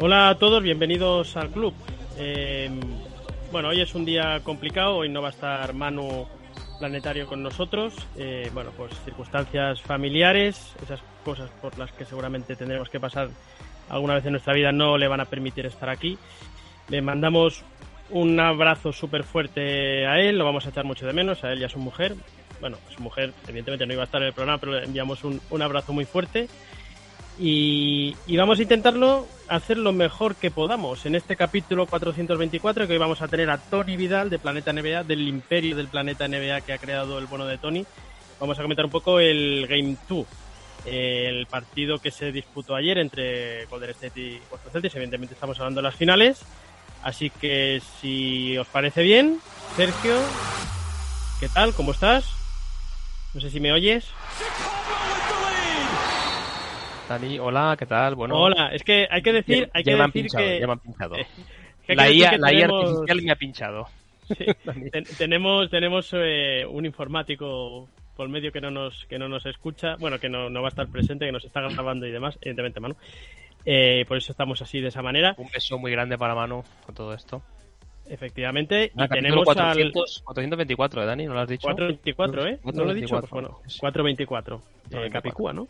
Hola a todos, bienvenidos al club. Eh, bueno, hoy es un día complicado, hoy no va a estar Manu Planetario con nosotros. Eh, bueno, pues circunstancias familiares, esas cosas por las que seguramente tendremos que pasar alguna vez en nuestra vida no le van a permitir estar aquí. Le mandamos un abrazo súper fuerte a él, lo vamos a echar mucho de menos, a él y a su mujer. Bueno, su mujer evidentemente no iba a estar en el programa, pero le enviamos un abrazo muy fuerte. Y, y, vamos a intentarlo hacer lo mejor que podamos en este capítulo 424 que hoy vamos a tener a Tony Vidal de Planeta NBA, del imperio del Planeta NBA que ha creado el bono de Tony. Vamos a comentar un poco el Game 2, el partido que se disputó ayer entre Golden State y Boston Celtics. Evidentemente estamos hablando de las finales, así que si os parece bien, Sergio, ¿qué tal? ¿Cómo estás? No sé si me oyes. Dani, hola, ¿qué tal? Bueno, hola, es que hay que decir, hay ya que me han decir pinchado, que ya me han pinchado. Eh, que la IA, que la IA artificial me ha pinchado. Sí, ten- tenemos tenemos eh, un informático por medio que no nos que no nos escucha, bueno, que no, no va a estar presente, que nos está grabando y demás, evidentemente, Manu. Eh, por eso estamos así de esa manera, Un beso muy grande para Manu con todo esto. efectivamente. Ah, y capítulo tenemos al 400, 424, ¿eh, Dani? ¿No lo has dicho? 424, ¿eh? ¿No lo he dicho? 424. Pues bueno, 424. Eh, 424. Capicúa, ¿no?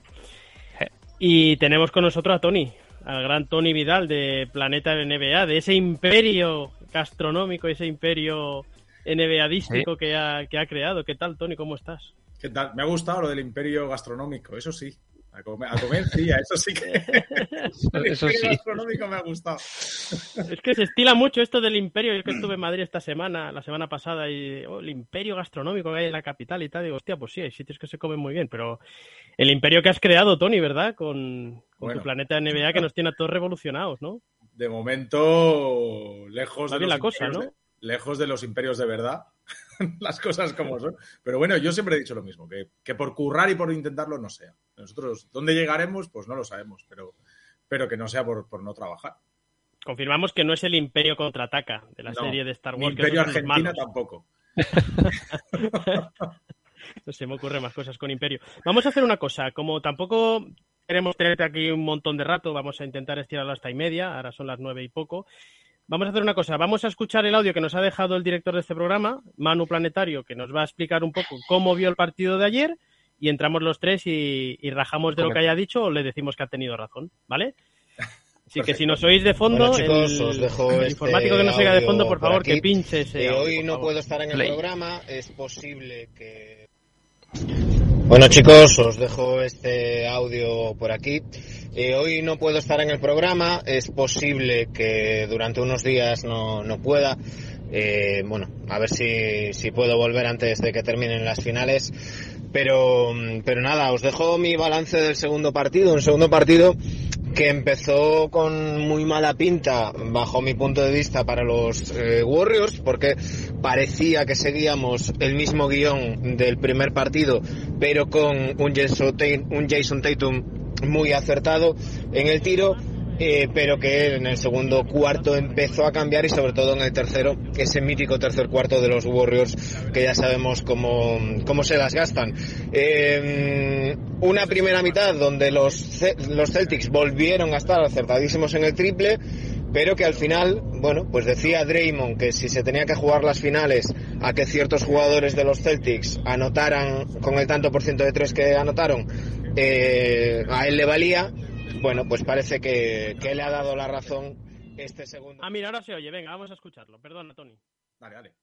Y tenemos con nosotros a Tony, al gran Tony Vidal de Planeta NBA, de ese imperio gastronómico, ese imperio NBAdístico que, ha, que ha creado. ¿Qué tal, Tony? ¿Cómo estás? ¿Qué tal? Me ha gustado lo del imperio gastronómico, eso sí. A comer, a comer sí, a eso sí que. el Eso sí. gastronómico me ha gustado. Es que se estila mucho esto del imperio. Yo que estuve en Madrid esta semana, la semana pasada, y oh, el imperio gastronómico que hay en la capital y tal. Digo, hostia, pues sí, hay sitios que se comen muy bien, pero el imperio que has creado, Tony, ¿verdad? Con, con Bueno. tu planeta NBA que nos tiene a todos revolucionados, ¿no? De momento, lejos de, los la cosa, imperios ¿no? lejos de los imperios de verdad. Las cosas como son. Pero bueno, yo siempre he dicho lo mismo, que, que por currar y por intentarlo no sea. Nosotros, ¿dónde llegaremos? Pues no lo sabemos, pero, pero que no sea por, por no trabajar. Confirmamos que no es el imperio contraataca de la No, serie de Star Wars. que imperio Argentina tampoco. No se me ocurren más cosas con Imperio. Vamos a hacer una cosa, como tampoco queremos tenerte aquí un montón de rato, vamos a intentar estirarlo hasta y media, ahora son las nueve y poco. Vamos a hacer una cosa, vamos a escuchar el audio que nos ha dejado el director de este programa, Manu Planetario, que nos va a explicar un poco cómo vio el partido de ayer y entramos los tres y, y rajamos de lo que haya dicho o le decimos que ha tenido razón, ¿vale? Así que si nos oís de fondo, Bueno, chicos, el, os dejo el este informático que nos oiga de fondo, por favor, aquí. que pinche ese Eh, audio, hoy no favor. puedo estar en el Play. programa, es posible que... Bueno chicos, os dejo este audio por aquí. Eh, hoy no puedo estar en el programa, es posible que durante unos días no, no pueda. Eh, bueno, a ver si, si puedo volver antes de que terminen las finales. Pero, pero nada, os dejo mi balance del segundo partido. Un segundo partido que empezó con muy mala pinta, bajo mi punto de vista, para los eh, Warriors, porque parecía que seguíamos el mismo guion del primer partido, pero con un Jason un Jason Tatum muy acertado en el tiro. eh, pero que en el segundo cuarto empezó a cambiar y sobre todo en el tercero, ese mítico tercer cuarto de los Warriors que ya sabemos cómo, cómo se las gastan. Eh, una primera mitad donde los, los Celtics volvieron a estar acertadísimos en el triple, pero que al final, bueno, pues decía Draymond que si se tenía que jugar las finales a que ciertos jugadores de los Celtics anotaran con el tanto por ciento de tres que anotaron, eh, a él le valía. Bueno, pues parece que, que le ha dado la razón este segundo. Ah, mira, ahora se oye, venga, vamos a escucharlo. Perdona, Tony. Dale, dale.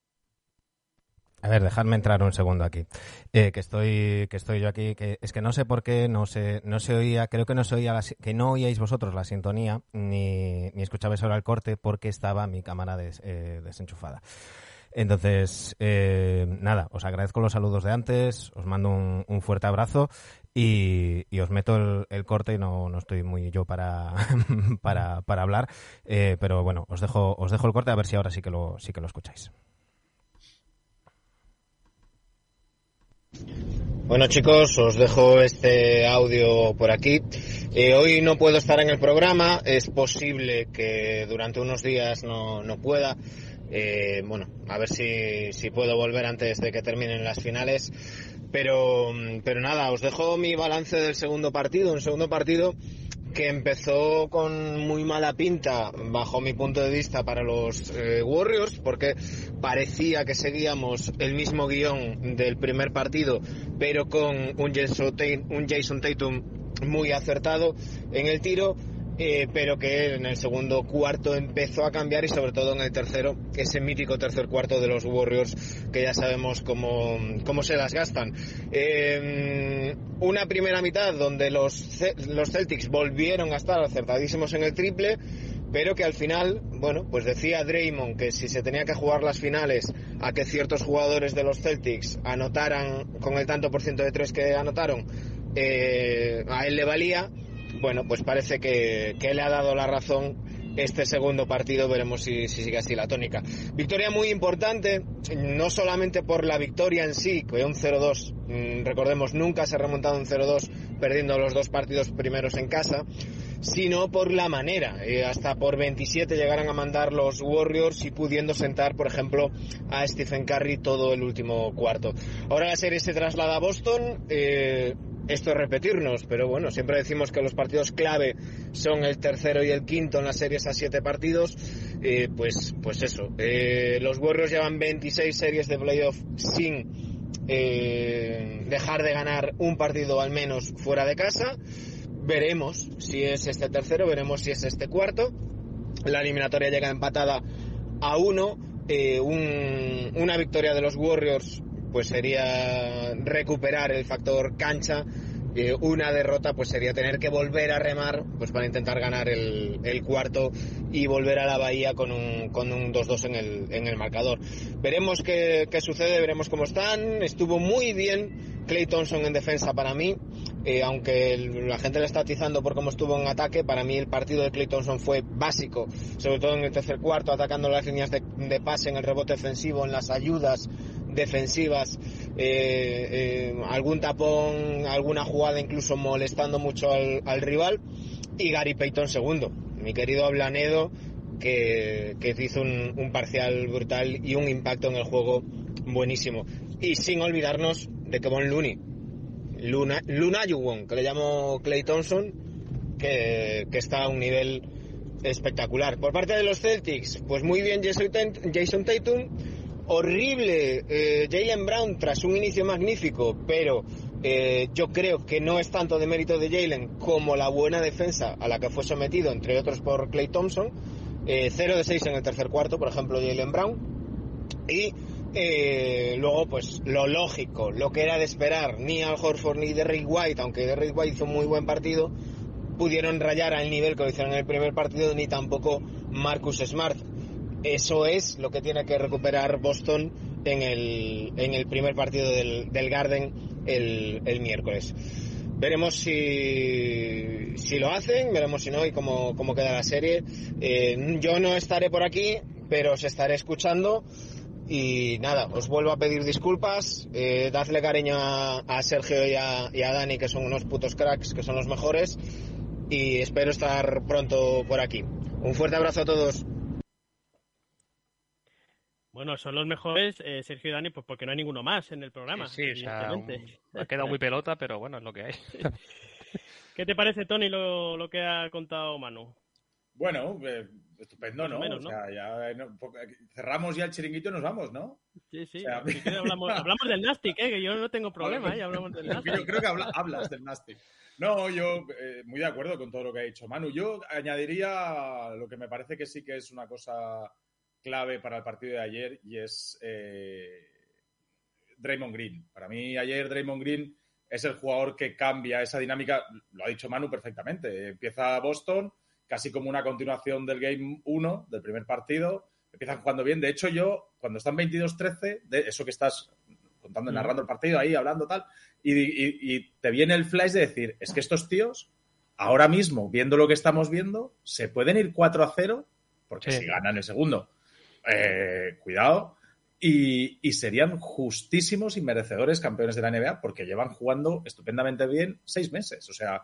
A ver, dejadme entrar un segundo aquí. Eh, que estoy, que estoy yo aquí, que es que no sé por qué no se, no se oía, creo que no se oía, que no oíais vosotros la sintonía, ni, ni escuchabais ahora el corte porque estaba mi cámara eh, desenchufada. Entonces, eh, nada, os agradezco los saludos de antes, os mando un, fuerte abrazo y, os meto el, corte y no, no, estoy muy yo para, para, hablar, pero bueno, os dejo, os dejo el corte a ver si ahora sí que lo, sí que lo escucháis. Bueno chicos, os dejo este audio por aquí. Eh, hoy no puedo estar en el programa, es posible que durante unos días no, no pueda. Eh, bueno, a ver si, si puedo volver antes de que terminen las finales. Pero, pero nada, os dejo mi balance del segundo partido. Un segundo partido que empezó con muy mala pinta, bajo mi punto de vista, para los eh, Warriors, porque parecía que seguíamos el mismo guion del primer partido, pero con un Jason Tatum muy acertado en el tiro eh, pero que en el segundo cuarto empezó a cambiar y sobre todo en el tercero, ese mítico tercer cuarto de los Warriors que ya sabemos cómo, cómo se las gastan. Eh, una primera mitad donde los, los Celtics volvieron a estar acertadísimos en el triple, pero que al final, bueno, pues decía Draymond que si se tenía que jugar las finales a que ciertos jugadores de los Celtics anotaran con el tanto por ciento de tres que anotaron, eh, a él le valía bueno, pues parece que, le ha dado la razón este segundo partido, veremos si, sigue así la tónica. Victoria muy importante, no solamente por la victoria en sí, que un 0-2, mm, recordemos, nunca se ha remontado un 0-2 perdiendo los dos partidos primeros en casa, sino por la manera. Eh, hasta por 27 llegaran a mandar los Warriors y pudiendo sentar, por ejemplo, a Stephen Curry todo el último cuarto. Ahora la serie se traslada a Boston. Eh, esto es repetirnos, pero bueno, siempre decimos que los partidos clave son el tercero y el quinto en las series a siete partidos. Eh, pues, pues eso, eh, los Warriors llevan 26 series de playoff sin eh, dejar de ganar un partido al menos fuera de casa. Veremos si es este tercero, veremos si es este cuarto. La eliminatoria llega empatada a uno. una victoria de los Warriors pues sería recuperar el factor cancha. Eh, una derrota pues sería tener que volver a remar pues para intentar ganar el, cuarto y volver a la bahía con un, con un 2-2 en el, en el marcador. Veremos qué, qué, sucede, veremos cómo están. Estuvo muy bien Clay Thompson en defensa para mí, eh, aunque la gente le está atizando por cómo estuvo en ataque, para mí el partido de Clay Thompson fue básico, sobre todo en el tercer cuarto, atacando las líneas de, de pase, en el rebote defensivo, en las ayudas defensivas, eh, eh, algún tapón, alguna jugada incluso molestando mucho al, rival y Gary Payton segundo, mi querido Ablanedo que, que hizo un, parcial brutal y un impacto en el juego buenísimo. Y sin olvidarnos de Kevon Looney, Luna, Luna Yuwon, que le llamo Clay Thompson, que, que está a un nivel espectacular. Por parte de los Celtics, pues muy bien Jason Tatum, horrible eh, Jalen Brown tras un inicio magnífico, pero eh, yo creo que no es tanto de mérito de Jalen como la buena defensa a la que fue sometido, entre otros por Clay Thompson. 0 eh, de 6 en el tercer cuarto, por ejemplo, Jalen Brown. Y luego, pues lo lógico, lo que era de esperar, ni Al Horford ni Derrick White, aunque Derrick White hizo un muy buen partido, pudieron rayar al nivel que lo hicieron en el primer partido, ni tampoco Marcus Smart. Eso es lo que tiene que recuperar Boston en el, en el primer partido del, del Garden el, el, miércoles. Veremos si, si lo hacen, veremos si no y cómo, cómo queda la serie. Eh, yo no estaré por aquí, pero os estaré escuchando. Y nada, os vuelvo a pedir disculpas, eh, dadle cariño a, Sergio y a, y a, Dani, que son unos putos cracks, que son los mejores, y espero estar pronto por aquí. Un fuerte abrazo a todos. Bueno, son los mejores, eh, Sergio y Dani, pues porque no hay ninguno más en el programa. Sí, o sea, ha quedado muy pelota, pero bueno, es lo que hay. ¿Qué te parece, Tony, lo, lo que ha contado Manu? Bueno, eh, estupendo, ¿no? o sea, ya cerramos ya el chiringuito y nos vamos, ¿no? Sí, sí. hablamos, hablamos, del Nastic, ¿eh? que yo no tengo problema, ¿eh? hablamos del Nastic. Yo creo que hablas del Nastic. No, yo eh, muy de acuerdo con todo lo que ha dicho Manu. Yo añadiría lo que me parece que sí que es una cosa clave para el partido de ayer y es eh, Draymond Green. Para mí ayer Draymond Green es el jugador que cambia esa dinámica, lo ha dicho Manu perfectamente. Empieza Boston casi como una continuación del Game 1, del primer partido. Empiezan jugando bien. De hecho, yo, cuando están 22-13, de eso que estás contando, narrando el partido ahí, hablando tal, y, te viene el flash de decir, es que estos tíos, ahora mismo, viendo lo que estamos viendo, se pueden ir 4 a 0, porque si ganan el segundo, eh, cuidado, y, serían justísimos y merecedores campeones de la NBA porque llevan jugando estupendamente bien seis meses. O sea,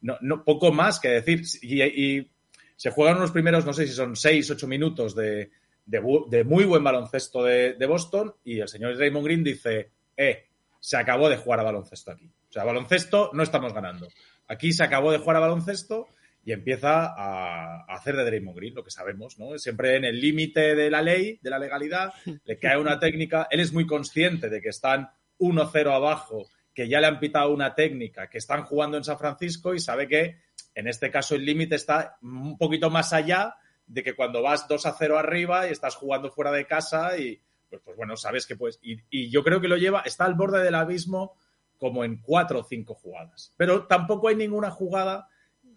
no, poco más que decir. Y, se juegan unos primeros, no sé si son seis, ocho minutos de, de, muy buen baloncesto de, de, Boston y el señor Raymond Green dice, eh, se acabó de jugar a baloncesto aquí. O sea, baloncesto no estamos ganando. Aquí se acabó de jugar a baloncesto y empieza a, hacer de Draymond Green, lo que sabemos, ¿no? Siempre en el límite de la ley, de la legalidad, le cae una técnica. Él es muy consciente de que están 1-0 abajo, que ya le han pitado una técnica, que están jugando en San Francisco y sabe que en este caso el límite está un poquito más allá de que cuando vas 2 0 arriba y estás jugando fuera de casa y pues, pues bueno, sabes que pues y, y yo creo que lo lleva, está al borde del abismo como en cuatro o cinco jugadas. Pero tampoco hay ninguna jugada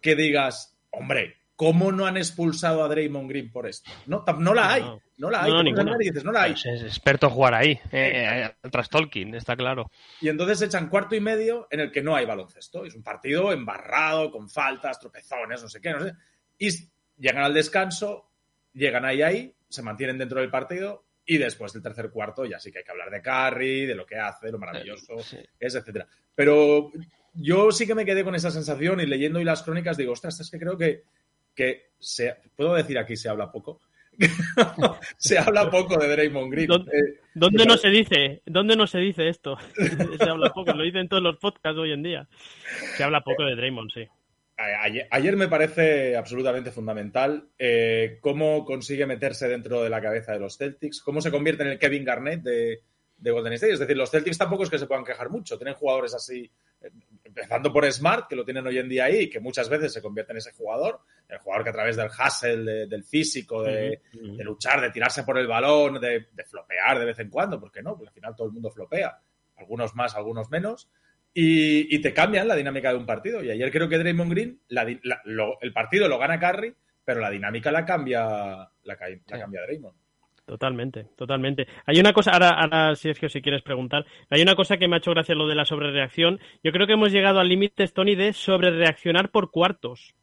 que digas, hombre, ¿cómo no han expulsado a Draymond Green por esto? No, no la hay, no, la hay. No, dices, no la hay. Es experto jugar ahí, eh, eh, tras Tolkien, está claro. Y entonces echan cuarto y medio en el que no hay baloncesto. Es un partido embarrado, con faltas, tropezones, no sé qué, no sé. Y llegan al descanso, llegan ahí ahí, se mantienen dentro del partido y después del tercer cuarto ya sí que hay que hablar de Curry, de lo que hace, lo maravilloso es, etcétera. Pero yo sí que me quedé con esa sensación y leyendo y las crónicas digo, ostras, es que creo que, que se, puedo decir aquí se habla poco. se habla poco de Draymond Green. ¿Dónde, eh, no se dice? ¿Dónde no se dice esto? se habla poco, lo dicen todos los podcasts hoy en día. Se habla poco de Draymond, sí. Ayer, me parece absolutamente fundamental eh, cómo consigue meterse dentro de la cabeza de los Celtics, cómo se convierte en el Kevin Garnett de, de Golden State. Es decir, los Celtics tampoco es que se puedan quejar mucho. Tienen jugadores así empezando por Smart, que lo tienen hoy en día ahí, que muchas veces se convierte en ese jugador, el jugador que a través del hustle, del físico, de, luchar, de tirarse por el balón, de, flopear de vez en cuando, porque no, porque al final todo el mundo flopea, algunos más, algunos menos, y, te cambian la dinámica de un partido. Y ayer creo que Draymond Green, el partido lo gana Curry, pero la dinámica la cambia, la, cambia Draymond. Totalmente, totalmente. Hay una cosa, ahora, ahora Sergio, si quieres preguntar, hay una cosa que me ha hecho gracia lo de la sobrereacción. Yo creo que hemos llegado al límite, Tony, de sobrereaccionar por cuartos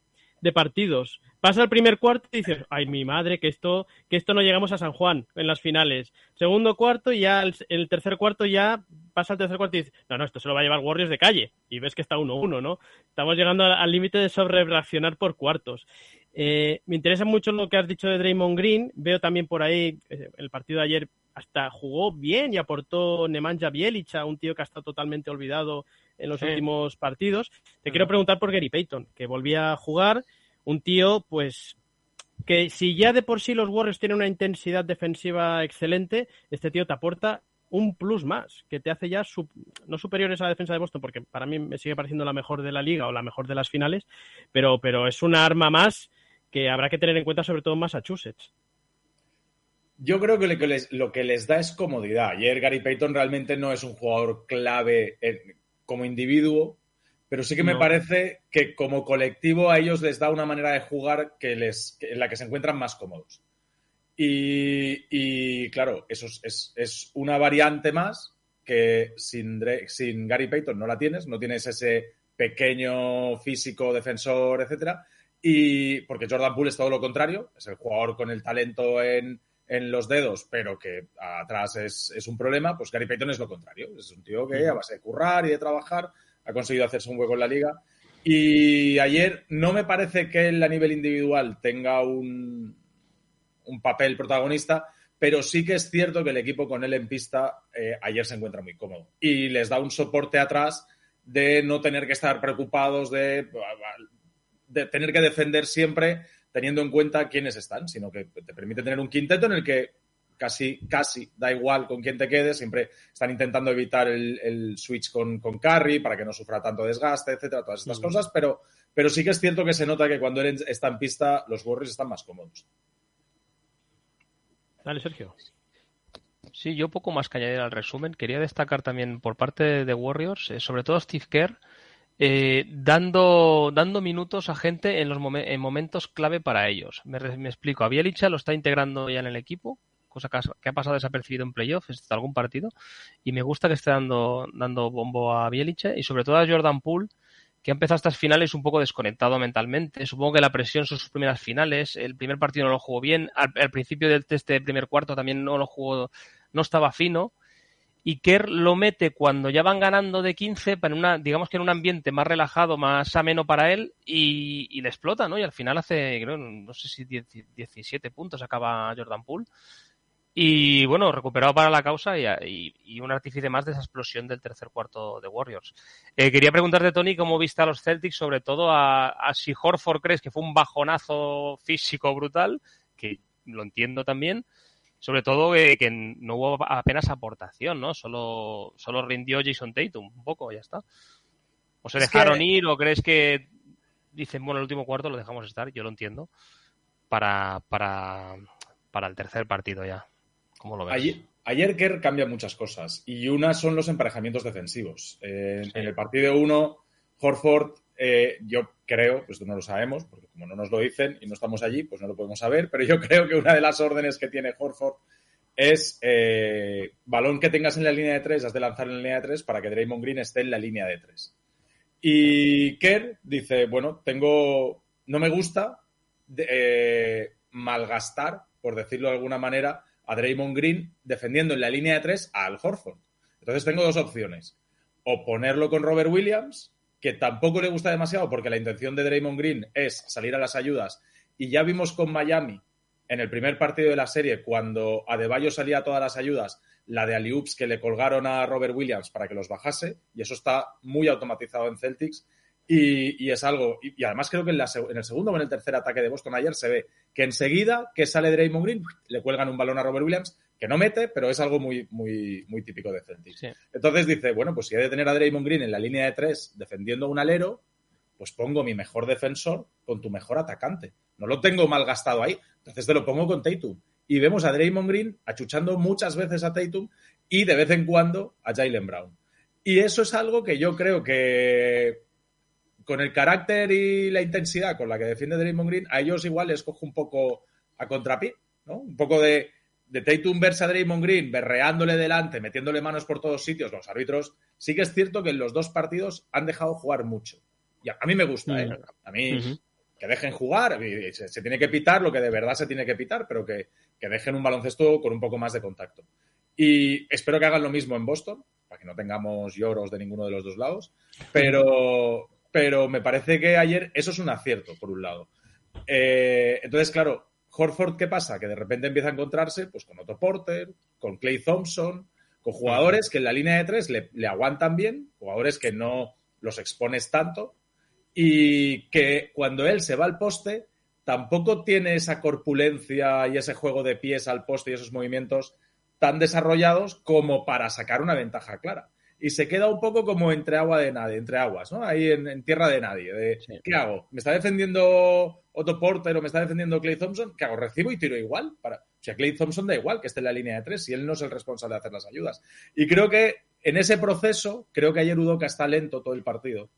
de partidos. Pasa el primer cuarto y dices, ay, mi madre, que esto, que esto no llegamos a San Juan en las finales. Segundo cuarto y ya el, el tercer cuarto ya pasa el tercer cuarto y dices, no, no, esto se lo va a llevar Warriors de calle. Y ves que está 1-1, ¿no? Estamos llegando al límite de sobrereaccionar por cuartos. Eh, me interesa mucho lo que has dicho de Draymond Green. Veo también por ahí eh, el partido de ayer hasta jugó bien y aportó Nemanja Bielic, un tío que ha estado totalmente olvidado en los últimos partidos. Te quiero preguntar por Gary Payton, que volvía a jugar, un tío pues que si ya de por sí los Warriors tienen una intensidad defensiva excelente, este tío te aporta un plus más, que te hace ya no superiores a la defensa de Boston, porque para mí me sigue pareciendo la mejor de la liga o la mejor de las finales, pero, pero es una arma más que habrá que tener en cuenta sobre todo en Massachusetts. Yo creo que lo que, les, lo que les da es comodidad. Ayer Gary Payton realmente no es un jugador clave como individuo, pero sí que me parece que como colectivo a ellos les da una manera de jugar que les, en la que se encuentran más cómodos. Y, claro, eso es, es, una variante más que sin, sin Gary Payton no la tienes, no tienes ese pequeño físico defensor, etcétera. Y porque Jordan Poole es todo lo contrario, es el jugador con el talento en, en los dedos, pero que atrás es, es, un problema, pues Gary Payton es lo contrario. Es un tío que a base de currar y de trabajar ha conseguido hacerse un hueco en la liga. Y ayer no me parece que él a nivel individual tenga un, un papel protagonista, pero sí que es cierto que el equipo con él en pista eh, ayer se encuentra muy cómodo y les da un soporte atrás de no tener que estar preocupados de, de tener que defender siempre teniendo en cuenta quiénes están, sino que te permite tener un quinteto en el que casi, casi da igual con quién te quedes, siempre están intentando evitar el, switch con, con Curry para que no sufra tanto desgaste, etcétera, todas estas cosas, pero, pero sí que es cierto que se nota que cuando él está en pista, los Warriors están más cómodos. Dale, Sergio. Sí, yo poco más que añadir al resumen. Quería destacar también por parte de Warriors, eh, sobre todo Steve Kerr, eh, dando, dando minutos a gente en los en momentos clave para ellos. Me, explico. A Bielicha lo está integrando ya en el equipo, cosa que ha, pasado desapercibido en playoffs, de algún partido, y me gusta que esté dando, dando bombo a Bielicha y sobre todo a Jordan Poole, que ha empezado estas finales un poco desconectado mentalmente. Supongo que la presión son sus primeras finales. El primer partido no lo jugó bien. Al, principio del test primer cuarto también no lo jugó, no estaba fino. Y Kerr lo mete cuando ya van ganando de 15, para una, digamos que en un ambiente más relajado, más ameno para él, y, le explota, ¿no? Y al final hace, no sé si 17 puntos acaba Jordan Poole. Y bueno, recuperado para la causa y, un artífice más de esa explosión del tercer cuarto de Warriors. Eh, quería preguntarte, Tony, cómo viste a los Celtics, sobre todo a, si Horford crees que fue un bajonazo físico brutal, que lo entiendo también, sobre todo que no hubo apenas aportación, ¿no? Solo, solo rindió Jason Tatum, un poco, ya está. ¿O se dejaron ir o crees que dicen, bueno, el último cuarto lo dejamos estar? Yo lo entiendo. Para, para, para el tercer partido ya. Ayer, Kerr cambia muchas cosas y una son los emparejamientos defensivos. Eh, en el partido 1, Horford, eh, yo creo, pues no lo sabemos, porque como no nos lo dicen y no estamos allí, pues no lo podemos saber, pero yo creo que una de las órdenes que tiene Horford es eh, balón que tengas en la línea de 3, has de lanzar en la línea de 3 para que Draymond Green esté en la línea de 3. Y Kerr dice, bueno, tengo, no me gusta malgastar, por decirlo de alguna manera, a Draymond Green defendiendo en la línea de tres Al Horford. Entonces tengo dos opciones. O ponerlo con Robert Williams, que tampoco le gusta demasiado porque la intención de Draymond Green es salir a las ayudas. Y ya vimos con Miami en el primer partido de la serie, cuando Adebayo salía a todas las ayudas, la de Aliups que le colgaron a Robert Williams para que los bajase, y eso está muy automatizado en Celtics. Y, es algo, y, además creo que en, el segundo o en el tercer ataque de Boston ayer se ve que enseguida que sale Draymond Green le cuelgan un balón a Robert Williams que no mete, pero es algo muy, muy, muy típico de Celtics. Entonces dice, bueno, pues si he de tener a Draymond Green en la línea de tres defendiendo un alero, pues pongo mi mejor defensor con tu mejor atacante. No lo tengo mal gastado ahí, entonces te lo pongo con Tatum. Y vemos a Draymond Green achuchando muchas veces a Tatum y de vez en cuando a Jalen Brown. Y eso es algo que yo creo que con el carácter y la intensidad con la que defiende Draymond Green, a ellos igual les cojo un poco a contrapié, ¿no? Un poco de, de Tatum versus a Draymond Green, berreándole delante, metiéndole manos por todos sitios, los árbitros, sí que es cierto que en los dos partidos han dejado jugar mucho. Y a, mí me gusta, ¿eh? A mí que dejen jugar, se, tiene que pitar lo que de verdad se tiene que pitar, pero que, que dejen un baloncesto con un poco más de contacto. Y espero que hagan lo mismo en Boston, para que no tengamos lloros de ninguno de los dos lados. Pero, pero me parece que ayer eso es un acierto, por un lado. Eh, entonces, claro, Horford, ¿qué pasa? Que de repente empieza a encontrarse pues, con Otto Porter, con Clay Thompson, con jugadores que en la línea de tres le, le aguantan bien, jugadores que no los expones tanto y que cuando él se va al poste tampoco tiene esa corpulencia y ese juego de pies al poste y esos movimientos tan desarrollados como para sacar una ventaja clara y se queda un poco como entre agua de nadie, entre aguas, ¿no? Ahí en, tierra de nadie. De, ¿Qué hago? ¿Me está defendiendo Otto Porter o me está defendiendo Clay Thompson? ¿Qué hago? ¿Recibo y tiro igual? Para... O sea, Clay Thompson da igual que esté en la línea de tres y él no es el responsable de hacer las ayudas. Y creo que en ese proceso, creo que ayer Udoka está lento todo el partido.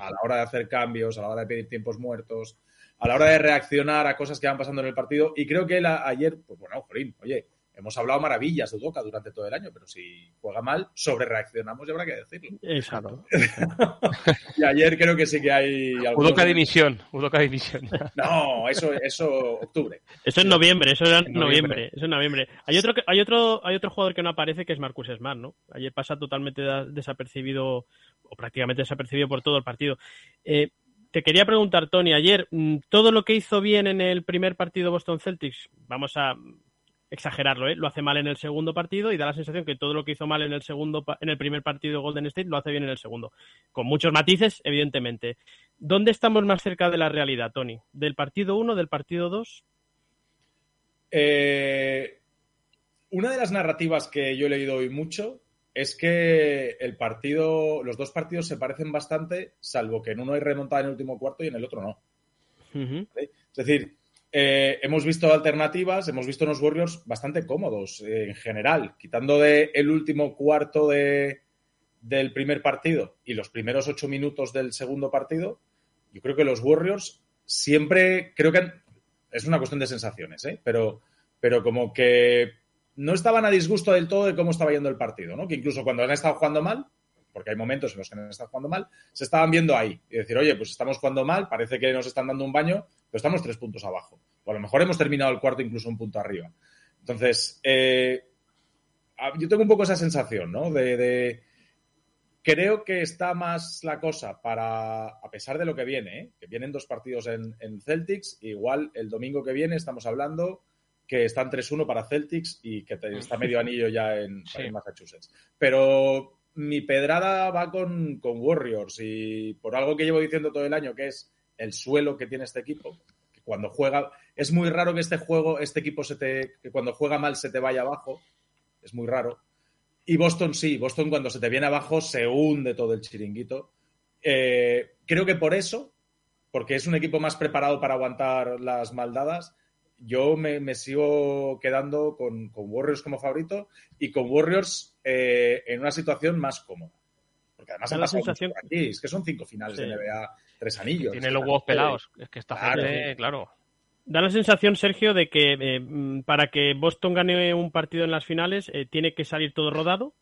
A la hora de hacer cambios, a la hora de pedir tiempos muertos, a la hora de reaccionar a cosas que van pasando en el partido. Y creo que él ayer, pues bueno, Jorín, oye, hemos hablado maravillas de Udoca durante todo el año, pero si juega mal, sobre reaccionamos y habrá que decirlo. Exacto. y ayer creo que sí que hay. Udoca dimisión, Udoca dimisión. no, eso, eso octubre. Eso es noviembre, eso era noviembre. Eso es noviembre. Hay otro, hay otro, hay otro jugador que no aparece que es Marcus Smart, ¿no? Ayer pasa totalmente desapercibido o prácticamente desapercibido por todo el partido. Eh, te quería preguntar, Tony, ayer, mm, todo lo que hizo bien en el primer partido Boston Celtics, vamos a exagerarlo, ¿eh? lo hace mal en el segundo partido y da la sensación que todo lo que hizo mal en el segundo en el primer partido Golden State lo hace bien en el segundo. Con muchos matices, evidentemente. ¿Dónde estamos más cerca de la realidad, Tony? ¿Del partido 1, del partido 2? Eh, una de las narrativas que yo he leído hoy mucho es que el partido, los dos partidos se parecen bastante, salvo que en uno hay remontada en el último cuarto y en el otro no. Es decir, eh, hemos visto alternativas, hemos visto unos Warriors bastante cómodos eh, en general, quitando el último cuarto de, del primer partido y los primeros ocho minutos del segundo partido. Yo creo que los Warriors siempre, creo que es una cuestión de sensaciones, ¿eh? pero, pero como que no estaban a disgusto del todo de cómo estaba yendo el partido, ¿no? Que incluso cuando han estado jugando mal, porque hay momentos en los que han estado jugando mal, se estaban viendo ahí y decir, oye, pues estamos jugando mal, parece que nos están dando un baño, pero estamos tres puntos abajo. O a lo mejor hemos terminado el cuarto incluso un punto arriba. Entonces, eh, yo tengo un poco esa sensación, ¿no? De, creo que está más la cosa para, a pesar de lo que viene, ¿eh? que vienen dos partidos en, Celtics, igual el domingo que viene estamos hablando que están 3-1 para Celtics y que está medio anillo ya en, en Massachusetts. Pero mi pedrada va con, Warriors y por algo que llevo diciendo todo el año, que es el suelo que tiene este equipo, que cuando juega, es muy raro que este juego, este equipo se te, cuando juega mal se te vaya abajo, es muy raro. Y Boston sí, Boston cuando se te viene abajo se hunde todo el chiringuito. Eh, creo que por eso, porque es un equipo más preparado para aguantar las maldadas, yo me, sigo quedando con, Warriors como favorito y con Warriors eh, en una situación más cómoda. Porque además la sensación aquí, es que son cinco finales de NBA, tres anillos. Tiene los huevos pelados, es que está claro. claro. Da la sensación, Sergio, de que eh, para que Boston gane un partido en las finales eh, tiene que salir todo rodado.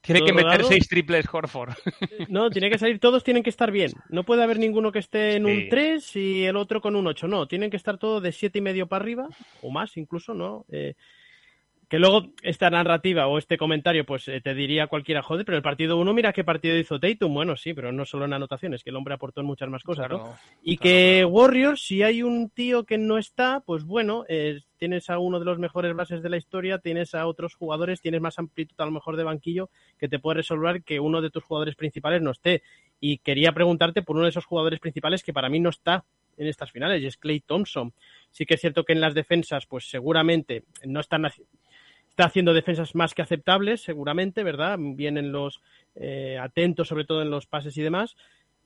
Tiene que meter seis triples Horford. No, tiene que salir, todos tienen que estar bien. No puede haber ninguno que esté en un 3 y el otro con un 8. No, tienen que estar todos de siete y medio para arriba, o más incluso, ¿no? Eh, que luego esta narrativa o este comentario, pues eh, te diría cualquiera, joder, pero el partido uno, mira qué partido hizo Tatum. Bueno, sí, pero no solo en anotaciones, que el hombre aportó en muchas más cosas, ¿no? Y que Warriors, si hay un tío que no está, pues bueno, eh, tienes a uno de los mejores bases de la historia, tienes a otros jugadores, tienes más amplitud a lo mejor de banquillo que te puede resolver que uno de tus jugadores principales no esté. Y quería preguntarte por uno de esos jugadores principales que para mí no está en estas finales, y es Clay Thompson. Sí que es cierto que en las defensas, pues seguramente no están está haciendo defensas más que aceptables, seguramente, ¿verdad? Vienen los eh, atentos, sobre todo en los pases y demás,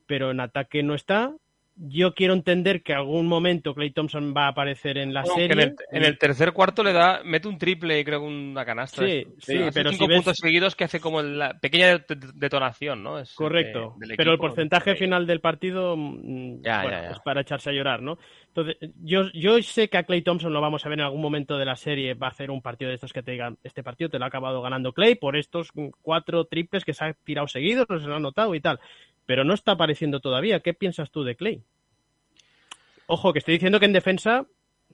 pero en ataque no está. Yo quiero entender que algún momento Clay Thompson va a aparecer en la serie. En el, tercer cuarto le da, mete un triple y creo una canasta. Sí, sí, pero cinco puntos seguidos que hace como la pequeña detonación, ¿no? Correcto. pero el porcentaje final del partido mm, es para echarse a llorar, ¿no? Entonces, yo, yo sé que a Clay Thompson lo vamos a ver en algún momento de la serie, va a hacer un partido de estos que te digan, este partido te lo ha acabado ganando Clay por estos cuatro triples que se ha tirado seguidos, los ha anotado y tal pero no está apareciendo todavía. ¿Qué piensas tú de Clay? Ojo, que estoy diciendo que en defensa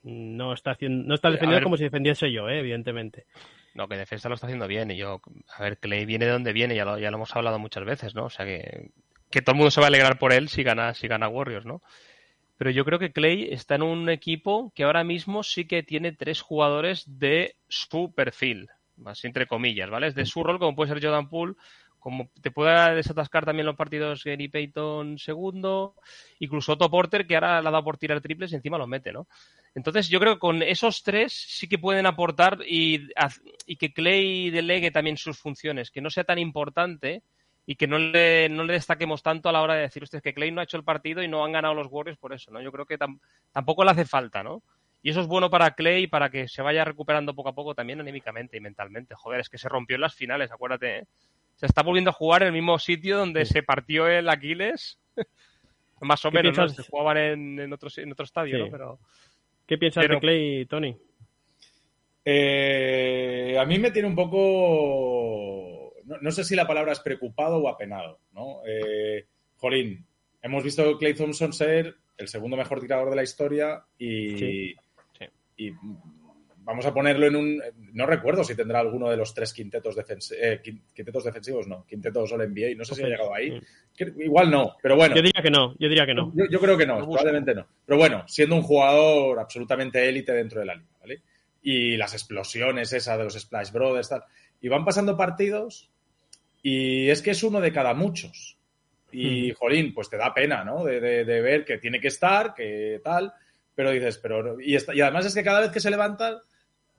no está, haciendo, no está defendiendo como si defendiese yo, ¿eh? evidentemente. No, que en defensa lo está haciendo bien. Y yo, a ver, Clay viene de donde viene, ya lo, ya lo hemos hablado muchas veces, ¿no? O sea que, que todo el mundo se va a alegrar por él si gana, si gana Warriors, ¿no? Pero yo creo que Clay está en un equipo que ahora mismo sí que tiene tres jugadores de su perfil, más entre comillas, ¿vale? Es de su rol, como puede ser Jordan Poole, como te puede desatascar también los partidos Gary Payton segundo, incluso Otto Porter, que ahora le ha dado por tirar triples y encima los mete, ¿no? Entonces yo creo que con esos tres sí que pueden aportar y, y que Clay delegue también sus funciones, que no sea tan importante y que no le, no le destaquemos tanto a la hora de decir, usted que Clay no ha hecho el partido y no han ganado los Warriors por eso, ¿no? Yo creo que tampoco le hace falta, ¿no? Y eso es bueno para Clay para que se vaya recuperando poco a poco también anímicamente y mentalmente. Joder, es que se rompió en las finales, acuérdate, ¿eh? Se está volviendo a jugar en el mismo sitio donde se partió el Aquiles. Más o menos, ¿no? Se jugaban en, otro, en otro estadio, ¿no? Pero, ¿Qué piensas de Clay, Tony? Eh, a mí me tiene un poco. No, sé si la palabra es preocupado o apenado, ¿no? Eh, Jolín, hemos visto a Clay Thompson ser el segundo mejor tirador de la historia y, y vamos a ponerlo en un. No recuerdo si tendrá alguno de los tres quintetos, eh, quintetos defensivos, no, quintetos All NBA. No sé si ha llegado ahí. Igual no, pero bueno. Yo diría que no, yo diría que no. Yo, creo que no, probablemente no. Pero bueno, siendo un jugador absolutamente élite dentro de la liga, ¿vale? Y las explosiones esas de los Splash Brothers, tal. Y van pasando partidos y es que es uno de cada muchos. Y, hmm. jolín, pues te da pena, ¿no? De, de, ver que tiene que estar, que tal. Pero dices, pero. Y, y además es que cada vez que se levanta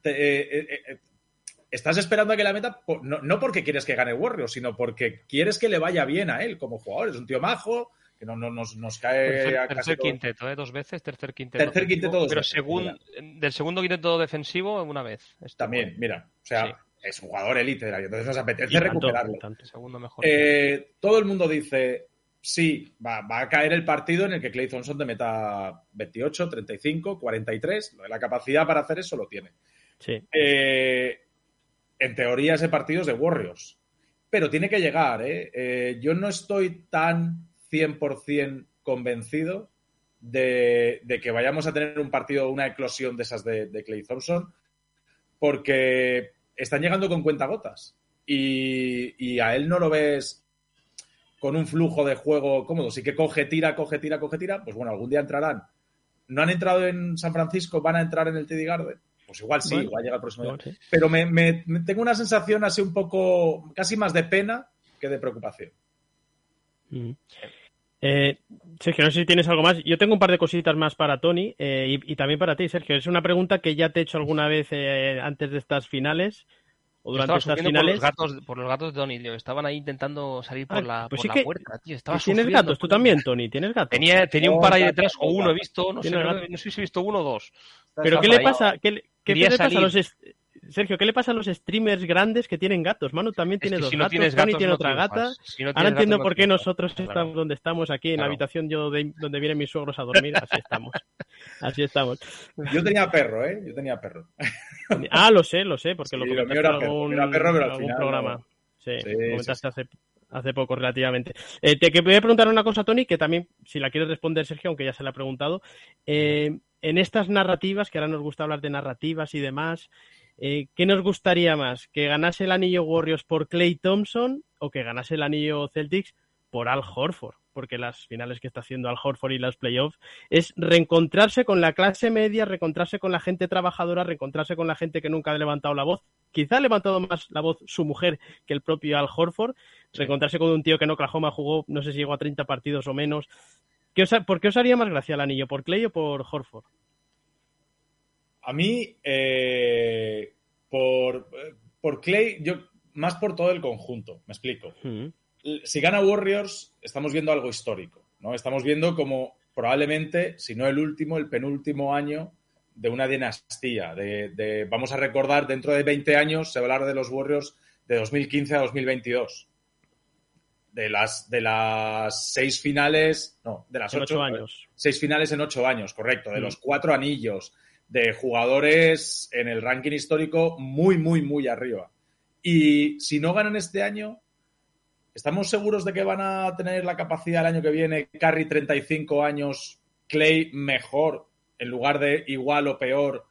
eh, eh, eh, estás esperando a que la meta, no, porque quieres que gane Warriors, sino porque quieres que le vaya bien a él como jugador. Es un tío majo, que no, no nos, nos cae Tercer, a casi tercer todo. quinteto, ¿eh? dos veces, tercer quinteto. Tercer ofensivo, quinteto dos Pero veces, segun- del segundo quinteto defensivo, una vez. Este También, mira, o sea, Sí. es jugador élite entonces nos apetece tanto, recuperarlo. tanto. Segundo mejor. Eh, todo el mundo dice, sí, va, va a caer el partido en el que Clay Thompson te meta 28, 35, 43. Lo de La capacidad para hacer eso lo tiene. Sí. Eh, en teoría ese partido es de Warriors, pero tiene que llegar. ¿eh? Eh, yo no estoy tan 100% convencido de, que vayamos a tener un partido, una eclosión de esas de, de Clay Thompson, porque están llegando con cuentagotas y, y a él no lo ves con un flujo de juego cómodo. Sí que coge, tira, coge, tira, coge, tira. Pues bueno, algún día entrarán. No han entrado en San Francisco, van a entrar en el TD Garden. Pues igual sí, Bueno, igual llega el próximo día. Sí. Pero me, me- me- tengo una sensación así un poco, casi más de pena que de preocupación. Mm. Eh, Sergio, no sé si tienes algo más. Yo tengo un par de cositas más para Tony eh, y, y también para ti, Sergio. Es una pregunta que ya te he hecho alguna vez eh, antes de estas finales o durante estas sufriendo por finales. los, gatos, por los gatos de Donny, tío. Estaban ahí intentando salir por Ah, la, pues por sí la que- puerta, tío. Estaba ¿Tienes gatos? ¿Tú también, Tony? ¿Tienes gatos? Tenía, tenía un par ahí detrás, o uno he visto, no sé, no si he visto uno o dos. ¿Pero qué le pasa? ¿Qué, le- qué le pasa a los Sergio, ¿qué le pasa a los streamers grandes que tienen gatos? Manu también Es tiene que dos si no gatos, tienes Tony gatos, tiene no otra triunfas. gata. Si no Ahora entiendo gatos, no por qué triunfas. nosotros Claro. estamos donde estamos aquí, en la habitación yo de- donde vienen mis suegros a dormir. Así estamos. Así estamos. Yo tenía perro, ¿eh? Yo tenía perro. Ah, lo sé, lo sé, porque Sí, lo lo comentaste era en perro, algún, era perro, pero al algún final programa. no. Sí, Sí, lo comentaste sí, Hace, hace poco relativamente. Eh, te que voy a preguntar una cosa, Tony, que también, si la quieres responder, Sergio, aunque ya se la he preguntado. Eh, en estas narrativas, que ahora nos gusta hablar de narrativas y demás, eh, ¿qué nos gustaría más? ¿Que ganase el anillo Warriors por Clay Thompson o que ganase el anillo Celtics por Al Horford? Porque las finales que está haciendo Al Horford y las playoffs es reencontrarse con la clase media, reencontrarse con la gente trabajadora, reencontrarse con la gente que nunca ha levantado la voz. Quizá ha levantado más la voz su mujer que el propio Al Horford. Reencontrarse con un tío que en Oklahoma jugó, no sé si llegó a 30 partidos o menos. ¿Qué os ha- ¿Por qué os haría más gracia el anillo? ¿Por Clay o por Horford? A mí, eh, por, por Clay, yo más por todo el conjunto, me explico. Mm. Si gana Warriors, estamos viendo algo histórico, ¿no? Estamos viendo como probablemente, si no el último, el penúltimo año de una dinastía. De, de- vamos a recordar, dentro de 20 años se va a hablar de los Warriors de 2015 a 2022. De las, de las seis finales, no, de las ocho, ocho años. seis finales en ocho años, correcto, de Mm. los cuatro anillos, de jugadores en el ranking histórico muy, muy, muy arriba. Y si no ganan este año, ¿estamos seguros de que van a tener la capacidad el año que viene, Curry 35 años, Clay mejor, en lugar de igual o peor?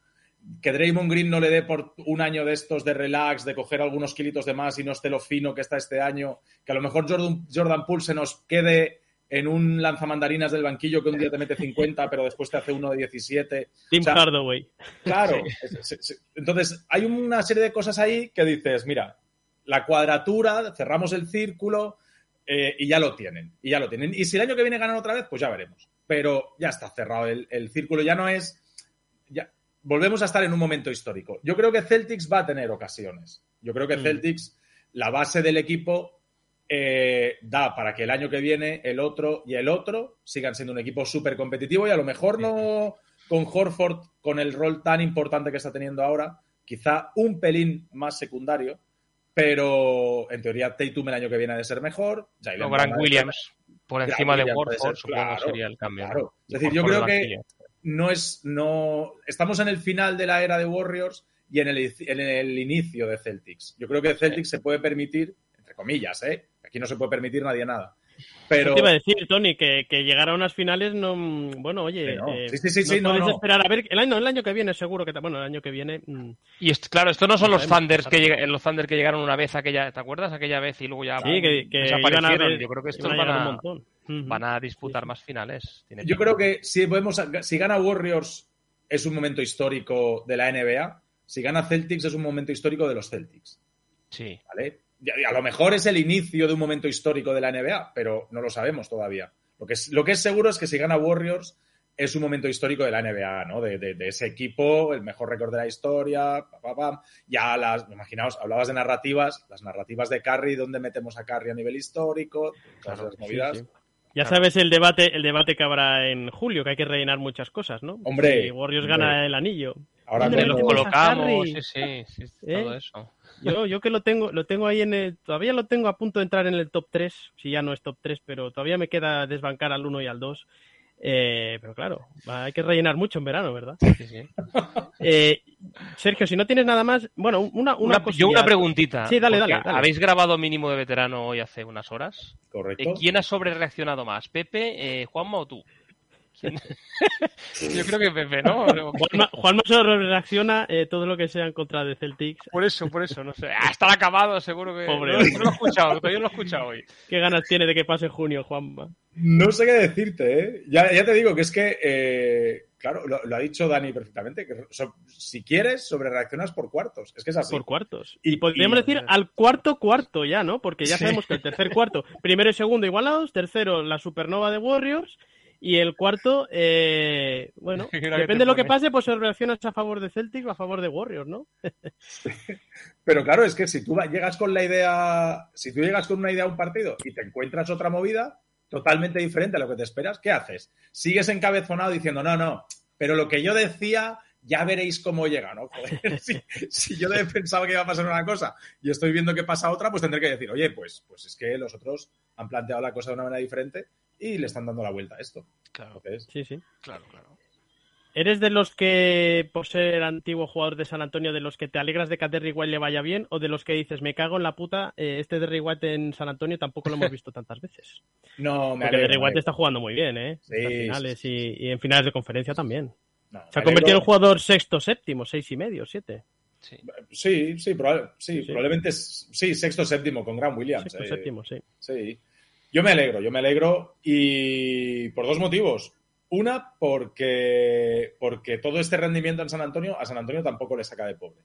Que Draymond Green no le dé por un año de estos de relax, de coger algunos kilitos de más y no esté lo fino que está este año. Que a lo mejor Jordan, Jordan Poole se nos quede en un lanzamandarinas del banquillo que un día te mete 50, pero después te hace uno de 17. Tim O sea, Hardaway. Claro. Es- es- es- Entonces, hay una serie de cosas ahí que dices, mira, la cuadratura, cerramos el círculo eh, y ya lo tienen. Y ya lo tienen. Y si el año que viene ganan otra vez, pues ya veremos. Pero ya está cerrado el, el círculo, ya no es. Volvemos a estar en un momento histórico. Yo creo que Celtics va a tener ocasiones. Yo creo que Mm. Celtics, la base del equipo, eh, da para que el año que viene el otro y el otro sigan siendo un equipo súper competitivo y a lo mejor no con Horford, con el rol tan importante que está teniendo ahora, quizá un pelín más secundario, pero en teoría Tatum el año que viene ha de ser mejor. Jalen No, Grant Williams por Grant encima de Williams Warford, ser, supongo claro, sería el cambio. Es decir, yo creo que. No es, no, estamos en el final de la era de Warriors y en el, en el inicio de Celtics. Yo creo que Celtics se puede permitir, entre comillas, ¿eh? Aquí no se puede permitir nadie nada. Pero, Te iba a decir, Tony, que, que llegar a unas finales no. Bueno, oye. No. eh, Sí, sí, sí, sí, no, puedes no. esperar a ver. El año, el año que viene, seguro que. Bueno, el año que viene. mm, Y est- claro, estos no son No los Thunders no que, sabemos. llega- los Thunder que llegaron una vez aquella, ¿te acuerdas? Aquella vez y luego ya Sí, que, que iban a desaparecieron. ver- Yo creo que estos iban a van a, un montón. Van a disputar más finales. Tiene Yo creo que si, podemos, si gana Warriors es un momento histórico de la NBA, si gana Celtics es un momento histórico de los Celtics. Sí. ¿vale? Y a, y a lo mejor es el inicio de un momento histórico de la NBA, pero no lo sabemos todavía. Lo que es, lo que es seguro es que si gana Warriors es un momento histórico de la NBA, ¿no? De, de- de ese equipo, el mejor récord de la historia, pa, pa, pam. Ya las, imaginaos, hablabas de narrativas, las narrativas de Curry, ¿dónde metemos a Curry a nivel histórico? Todas Claro, esas sí, movidas. sí. Ya sabes el debate, el debate que habrá en julio, que hay que rellenar muchas cosas, ¿no? Hombre, si Warriors gana el anillo. Ahora ¿Dónde lo colocamos, sí, sí, sí, ¿Eh? todo eso. Yo, yo que lo tengo, lo tengo ahí en el, todavía lo tengo a punto de entrar en el top 3, si ya no es top 3, pero todavía me queda desbancar al 1 y al 2. Eh, pero claro, hay que rellenar mucho en verano, ¿verdad? Sí, sí. Eh, Sergio, si no tienes nada más, bueno, una, una, yo una preguntita. Sí, dale, dale, dale. ¿Habéis grabado mínimo de veterano hoy hace unas horas? Correcto. Eh, ¿Quién ha sobrereaccionado más? ¿Pepe, eh, Juanma o tú? Yo creo que Pepe, ¿no? Juanma, Juanma solo reacciona eh, todo lo que sea en contra de Celtics. Por eso, por eso, no sé. Ah, estará acabado, seguro que. Pobre no, no lo he escuchado, todavía no lo he escuchado hoy. ¿Qué ganas tiene de que pase junio, Juanma? No sé qué decirte, ¿eh? Ya, ya te digo que es que, eh, claro, lo, lo ha dicho Dani perfectamente, que so- si quieres, sobre reaccionas por cuartos. Es que es así. Por cuartos. Y- Y podríamos y- decir al cuarto cuarto ya, ¿no? Porque ya Sí. sabemos que el tercer cuarto, primero y segundo igualados, tercero la supernova de Warriors y el cuarto, eh, bueno, depende de lo que pase, pues reaccionas a favor de Celtics o a favor de Warriors, ¿no? Pero claro, es que si tú llegas con la idea, si tú llegas con una idea a un partido y te encuentras otra movida totalmente diferente a lo que te esperas, ¿qué haces? Sigues encabezonado diciendo, no, no, pero lo que yo decía, ya veréis cómo llega, ¿no? Joder, si, si yo pensaba que iba a pasar una cosa y estoy viendo que pasa otra, pues tendré que decir, oye, pues, pues es que los otros han planteado la cosa de una manera diferente y le están dando la vuelta a esto. Claro, Entonces, Sí, sí. claro, claro. ¿Eres de los que, por ser antiguo jugador de San Antonio, de los que te alegras de que a Derry White le vaya bien o de los que dices, me cago en la puta, eh, este Derry White en San Antonio tampoco lo hemos visto tantas veces? no, me Porque alegro, Derry White está jugando muy bien, ¿eh? Sí, en finales sí, y, y en finales de conferencia también. No, Se ha convertido en un jugador sexto, séptimo, seis y medio, siete. Sí. Sí, sí, probable- sí, Sí. probablemente es- sí, sexto, séptimo con Grant Williams. Sexto, eh, séptimo, sí. Sí. Yo me alegro, yo me alegro y por dos motivos. Una, porque, porque todo este rendimiento en San Antonio, a San Antonio tampoco le saca de pobre.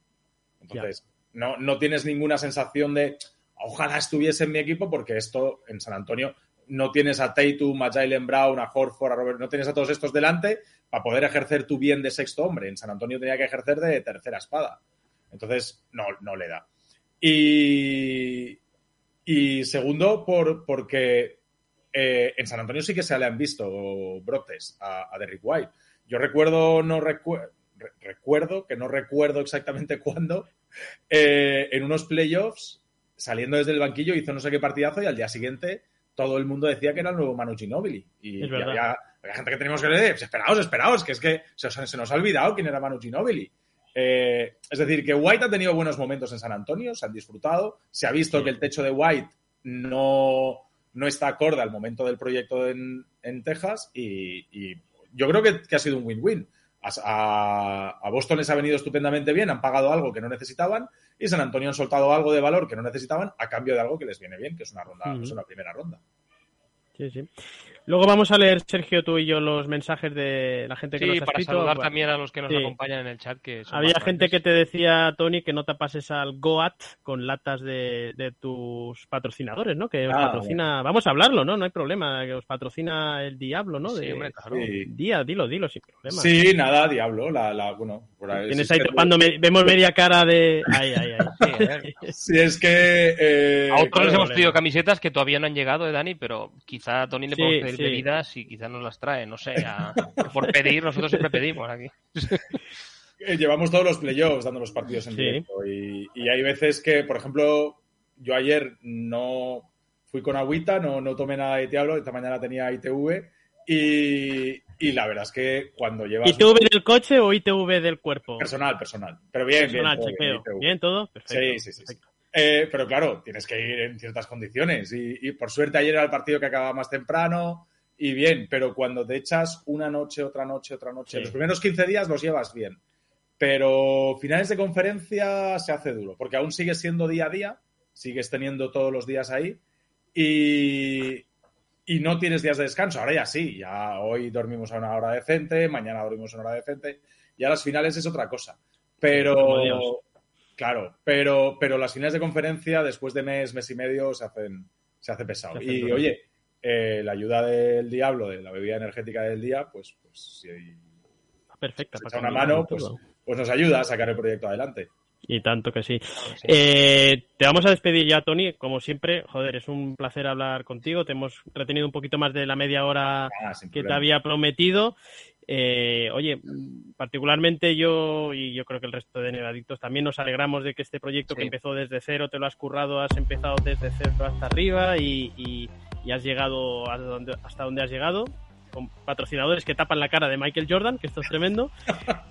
Entonces, no, no tienes ninguna sensación de ojalá estuviese en mi equipo, porque esto en San Antonio no tienes a Tatum, a Jalen Brown, a Horford, a Robert, no tienes a todos estos delante para poder ejercer tu bien de sexto hombre. En San Antonio tenía que ejercer de tercera espada. Entonces, no, no le da. Y, y segundo, por, porque eh, en San Antonio sí que se le han visto brotes a, a Derrick White. Yo recuerdo, no recu- re- recuerdo, que no recuerdo exactamente cuándo, eh, en unos playoffs, saliendo desde el banquillo, hizo no sé qué partidazo y al día siguiente todo el mundo decía que era el nuevo Manu Ginobili. Y, había, había gente que teníamos que leer, pues esperaos, esperaos, que es que se, os- se nos ha olvidado quién era Manu Ginobili. Eh, es decir, que White ha tenido buenos momentos en San Antonio, se han disfrutado, se ha visto Sí. que el techo de White no, no está acorde al momento del proyecto en, en Texas y, y yo creo que, que ha sido un win-win. A, a- Boston les ha venido estupendamente bien, han pagado algo que no necesitaban y San Antonio han soltado algo de valor que no necesitaban a cambio de algo que les viene bien, que es una ronda, es una primera ronda. Sí, sí. Luego vamos a leer, Sergio, tú y yo, los mensajes de la gente que Sí, nos ha para escrito. saludar Bueno, también a los que nos sí. acompañan en el chat. Que son Había gente que te decía, Tony, que no te pases al Goat con latas de, de tus patrocinadores, ¿no? Que os Ah, patrocina, vamos a hablarlo, ¿no? No hay problema, que os patrocina el Diablo, ¿no? Sí, De- hombre, claro. Sí. Día, dilo, dilo, sin problema. Sí, nada, Diablo, la, la- bueno, por ahí- Tienes si ahí topando, me- vemos media cara de... Ay, ay, ay. Sí, es que... eh, A otros claro, les hemos pedido camisetas que todavía no han llegado, eh, Dani, pero quizá a Tony le Sí, podemos pedir sí. bebidas y quizá nos las trae, no sé. a- por pedir, nosotros siempre pedimos aquí. Eh, llevamos todos los playoffs dando los partidos en Sí. directo y, y hay veces que, por ejemplo, yo ayer no fui con agüita, no, no tomé nada de Diablo, esta mañana tenía ITV y, y la verdad es que cuando llevas... ¿ITV del coche o ITV del cuerpo? Personal, personal. Pero bien, Personal, bien. todo bien. ¿Bien todo? Perfecto. Sí, sí, sí, sí. Eh, pero claro, tienes que ir en ciertas condiciones. Y, y por suerte ayer era el partido que acababa más temprano y bien, pero cuando te echas una noche, otra noche, otra noche, Sí. los primeros 15 días los llevas bien. Pero finales de conferencia se hace duro, porque aún sigues siendo día a día, sigues teniendo todos los días ahí y, y no tienes días de descanso. Ahora ya sí, ya hoy dormimos a una hora decente, mañana dormimos a una hora decente, ya las finales es otra cosa. Pero. Claro, pero, pero las finales de conferencia después de mes, mes y medio se hacen, se hace pesado. Se y oye, eh, la ayuda del diablo, de la bebida energética del día, pues, pues si Perfecta. se echa una mano, pues, pues nos ayuda a sacar el proyecto adelante. Y tanto que sí. Eh, te vamos a despedir ya, Tony. Como siempre, joder, es un placer hablar contigo. Te hemos retenido un poquito más de la media hora ah, que te había prometido. Eh, oye, particularmente yo y yo creo que el resto de Nevadictos también nos alegramos de que este proyecto que empezó desde cero, te lo has currado, has empezado desde cero hasta arriba y, has llegado hasta donde, hasta donde has llegado con patrocinadores que tapan la cara de Michael Jordan, que esto es tremendo.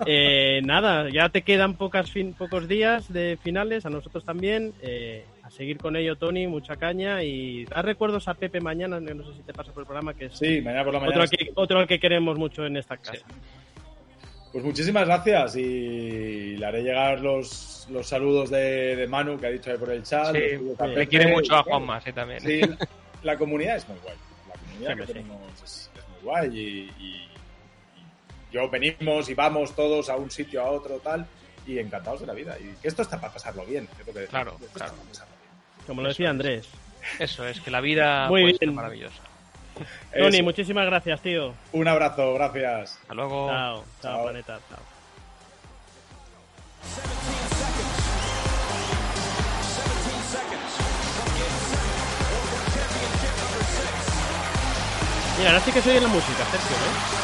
Eh, nada, ya te quedan pocas pocos días de finales, a nosotros también. Eh, a seguir con ello, Tony, mucha caña. Y da recuerdos a Pepe mañana, no sé si te pasa por el programa, que es sí, mañana por la mañana otro, que, otro que queremos mucho en esta casa. Pues muchísimas gracias y le haré llegar los, los saludos de, Manu que ha dicho ahí por el chat. le quiere mucho a Juanma, sí, también. Sí, la comunidad es muy guay. La comunidad que tenemos es, guay y, yo venimos y vamos todos a un sitio a otro tal y encantados de la vida. Y que esto está para pasarlo bien claro, claro. como lo decía Andrés. Eso es que la vida Muy puede maravillosa. Tony muchísimas gracias tío. Un abrazo gracias. Hasta luego. Chao, chao. planeta chao Mira, ahora sí que soy en la música, Sergio, ¿eh?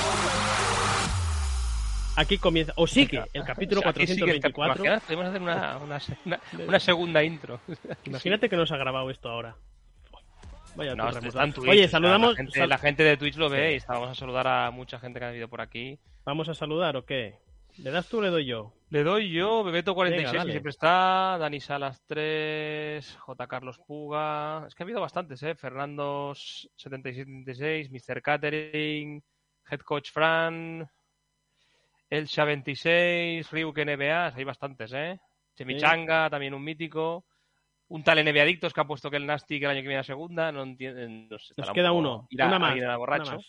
Aquí comienza, o sí que el capítulo 424. Sí podemos hacer una, una, segunda intro. Imagínate que nos ha grabado esto ahora. Vaya no, Oye, saludamos. La gente, de Twitch lo ve y vamos a saludar a mucha gente que ha venido por aquí. ¿Vamos a saludar o qué? ¿Le das tú o le doy yo? Le doy yo, Bebeto46, que siempre está, Dani Salas 3, J. Carlos Puga. Es que ha habido bastantes, ¿eh? Fernando 7776, Mr. Catering, Head Coach Fran, Elsa 26, Ryuk NBA, hay bastantes, ¿eh? Chemichanga, también un mítico. Un tal NBA Adictos que ha puesto que el Nasty que el año que viene a segunda. No entienden. Nos, queda uno. una, más, una más.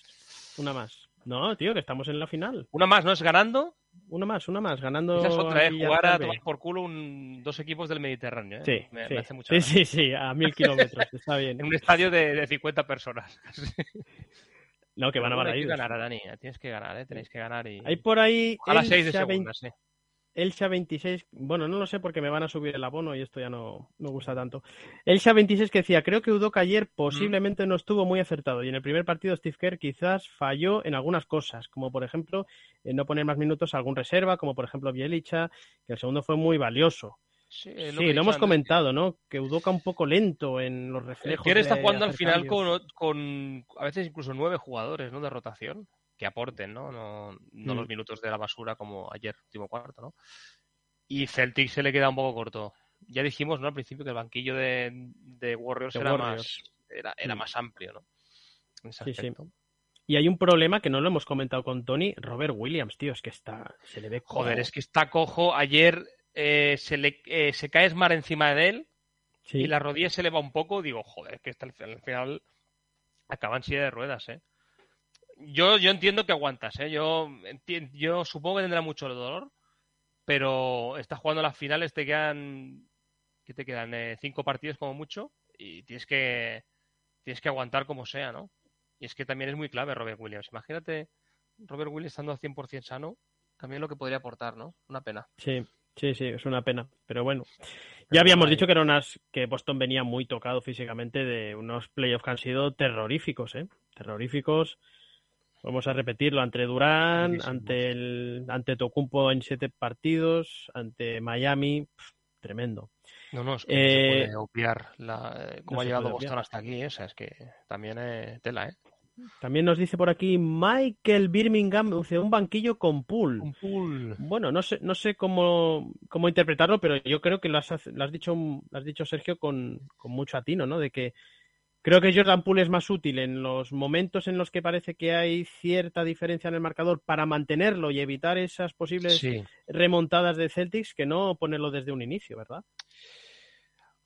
Una más. No, tío, que estamos en la final. Una más, ¿no? ¿Es ganando? Una más, una más, ganando. Esa es otra, ¿eh? Jugar a tomar por culo un, dos equipos del Mediterráneo. ¿eh? Sí, me, sí. hace mucha sí, sí, sí, a mil kilómetros, está bien. en un estadio de, de 50 personas. no, que van a ganar. Tienes que ganar, Dani, tienes que ganar, ¿eh? tenéis que ganar. Y... Hay por ahí. A las 6 de segunda, sí. Elcha 26, bueno, no lo sé porque me van a subir el abono y esto ya no me gusta tanto. Elcha 26 que decía, creo que Udoka ayer posiblemente no estuvo muy acertado y en el primer partido Steve Kerr quizás falló en algunas cosas, como por ejemplo en no poner más minutos a algún reserva, como por ejemplo Bielicha, que el segundo fue muy valioso. Sí, lo, hemos comentado, ¿no? Que Udoka un poco lento en los reflejos. Kerr está jugando al final con, con, a veces incluso nueve jugadores, ¿no? De rotación que aporten, ¿no? No, no los mm. minutos de la basura como ayer, último cuarto, ¿no? Y Celtic se le queda un poco corto. Ya dijimos, ¿no? Al principio que el banquillo de, de Warriors, era, Más, era, era, mm. más amplio, ¿no? sí, sí. Y hay un problema que no lo hemos comentado con Tony, Robert Williams, tío, es que está, se le ve cojo. Joder, es que está cojo. Ayer eh, se le eh, se cae Smart encima de él y la rodilla se le va un poco. Digo, joder, que está, al final acaban silla de ruedas, ¿eh? Yo, yo entiendo que aguantas, ¿eh? Yo, yo supongo que tendrá mucho dolor, pero estás jugando las finales, te quedan, ¿qué te quedan? Eh, cinco partidos como mucho y tienes que, tienes que aguantar como sea, ¿no? Y es que también es muy clave Robert Williams. Imagínate Robert Williams estando al 100% sano, también lo que podría aportar, ¿no? Una pena. Sí, sí, sí, es una pena. Pero bueno, ya habíamos dicho que, era unas, que Boston venía muy tocado físicamente de unos playoffs que han sido terroríficos, ¿eh? Terroríficos Vamos a repetirlo ante Durán, ante el ante Tocumpo en siete partidos, ante Miami, tremendo. No, no, es que no se puede eh, obviar la, cómo ha llegado Boston hasta aquí, o sea, es que también es tela, ¿eh? También nos dice por aquí Michael Birmingham, un banquillo con pool. Un pool. Bueno, no sé, no sé cómo, cómo interpretarlo, pero yo creo que lo has, lo has dicho, lo has dicho Sergio con, con mucho atino, ¿no? De que Creo que Jordan Poole es más útil en los momentos en los que parece que hay cierta diferencia en el marcador para mantenerlo y evitar esas posibles remontadas de Celtics que no ponerlo desde un inicio, ¿verdad?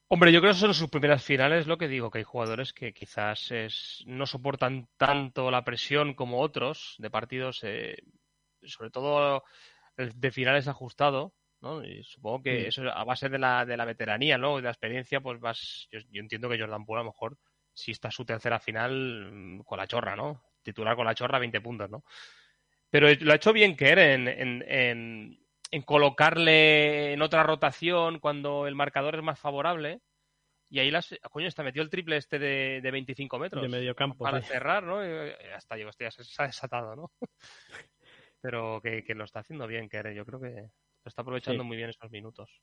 Hombre, yo creo que son sus primeras finales, lo que digo, que hay jugadores que quizás no soportan tanto la presión como otros de partidos, eh, sobre todo de finales ajustado, ¿no? Y supongo que mm. eso a base de la, de la veteranía, ¿no? De la experiencia, pues vas, yo, yo entiendo que Jordan Poole a lo mejor si está su tercera final mm, con la chorra, ¿no? Titular con la chorra, 20 puntos, ¿no? Pero lo ha hecho bien Kerr en, en, en colocarle en otra rotación cuando el marcador es más favorable. Y ahí las, coño, está metió el triple este de, de 25 metros. De medio campo. Para sí. cerrar, ¿no? Y hasta llegó, hostia, se ha desatado, ¿no? Pero que, que, lo está haciendo bien, que yo creo que lo está aprovechando sí. muy bien estos minutos.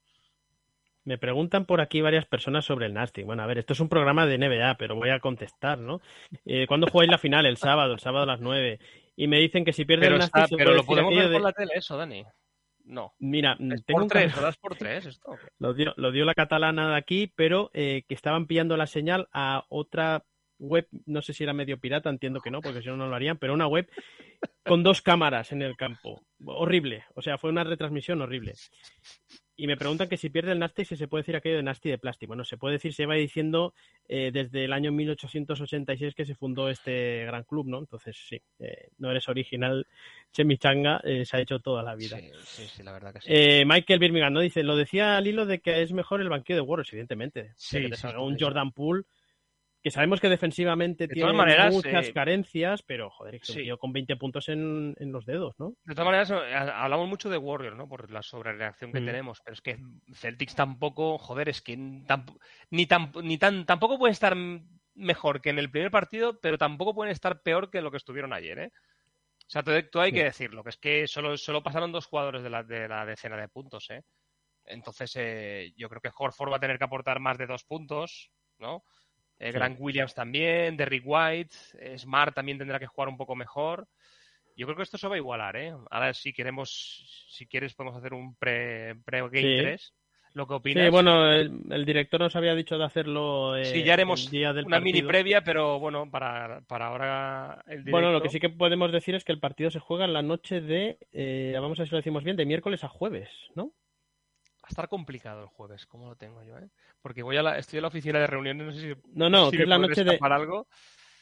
Me preguntan por aquí varias personas sobre el Nastic. Bueno, a ver, esto es un programa de NBA, pero voy a contestar, ¿no? Eh, ¿Cuándo jugáis la final? El sábado, el sábado a las 9. Y me dicen que si pierde pero el Nastic... Está, pero lo podemos ver de... por la tele eso, Dani. No. Mira, es tengo por un tres, ¿lo das por tres esto? Lo dio, lo dio la catalana de aquí, pero eh, que estaban pillando la señal a otra web, no sé si era medio pirata, entiendo que no, porque si no, no lo harían, pero una web con dos cámaras en el campo. Horrible. O sea, fue una retransmisión horrible. Y me preguntan que si pierde el Nasty, si se puede decir aquello de Nasty de plástico. Bueno, se puede decir, se va diciendo eh, desde el año 1886 que se fundó este gran club, ¿no? Entonces, sí, eh, no eres original. Chemichanga eh, se ha hecho toda la vida. Sí, sí, sí la verdad que sí. Eh, Michael Birmingham, ¿no? Dice, lo decía al hilo de que es mejor el banquillo de Warriors, evidentemente. Sí, que te sí, salga un. Jordan Poole que sabemos que defensivamente De tiene maneras, muchas eh, carencias, pero joder, es sí. tío con 20 puntos en, en, los dedos, ¿no? De todas maneras, eh, hablamos mucho de Warriors, ¿no? Por la sobrereacción que Mm. tenemos, pero es que Celtics tampoco, joder, es que tamp- ni, tan, ni tan, tampoco puede estar mejor que en el primer partido, pero tampoco pueden estar peor que lo que estuvieron ayer, ¿eh? O sea, todo, todo hay que decirlo, que es que solo, solo pasaron dos jugadores de la, de la decena de puntos, ¿eh? Entonces, eh, yo creo que Horford va a tener que aportar más de dos puntos, ¿no? Eh, Sí. Grant Williams también, Derrick White, eh, Smart también tendrá que jugar un poco mejor. Yo creo que esto se va a igualar, ¿eh? Ahora, si queremos, si quieres, podemos hacer un pre, pre Game Sí. 3. ¿Lo que opinas? Sí, bueno, el, el director nos había dicho de hacerlo eh, Sí, ya haremos el día del una mini previa, pero bueno, para, para ahora el directo... Bueno, lo que sí que podemos decir es que el partido se juega en la noche de, eh, vamos a ver si lo decimos bien, de miércoles a jueves, ¿no? Estar complicado el jueves, ¿cómo lo tengo yo, eh? Porque voy a la, estoy en la oficina de reuniones, no sé si... No, no, si que es la noche de, algo.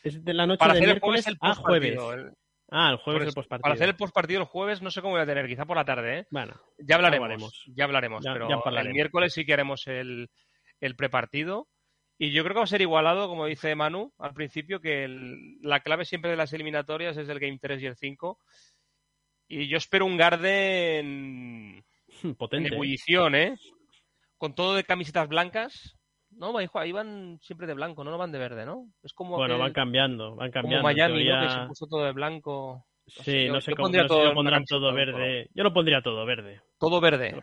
es de la noche Para de hacer el jueves el a jueves. el- Ah, el jueves por el eso, postpartido. Para hacer el postpartido el jueves no sé cómo voy a tener, quizá por la tarde, ¿eh? Bueno, Ya hablaremos, hablaremos. ya hablaremos, Ya- pero ya el miércoles sí que haremos el, el prepartido. Y yo creo que va a ser igualado, como dice Manu al principio, que el- la clave siempre de las eliminatorias es el Game 3 y el 5. Y yo espero un Garden en potente. ebullición, ¿eh? Con todo de camisetas blancas. No, ahí ahí van siempre de blanco, no, no van de verde, ¿no? Es como Bueno, aquel- van cambiando, van cambiando. como Miami. Que se puso todo de blanco. Sí, no sé yo cómo no todo pondrán todo verde. Yo lo pondría todo verde. Todo verde. Todo,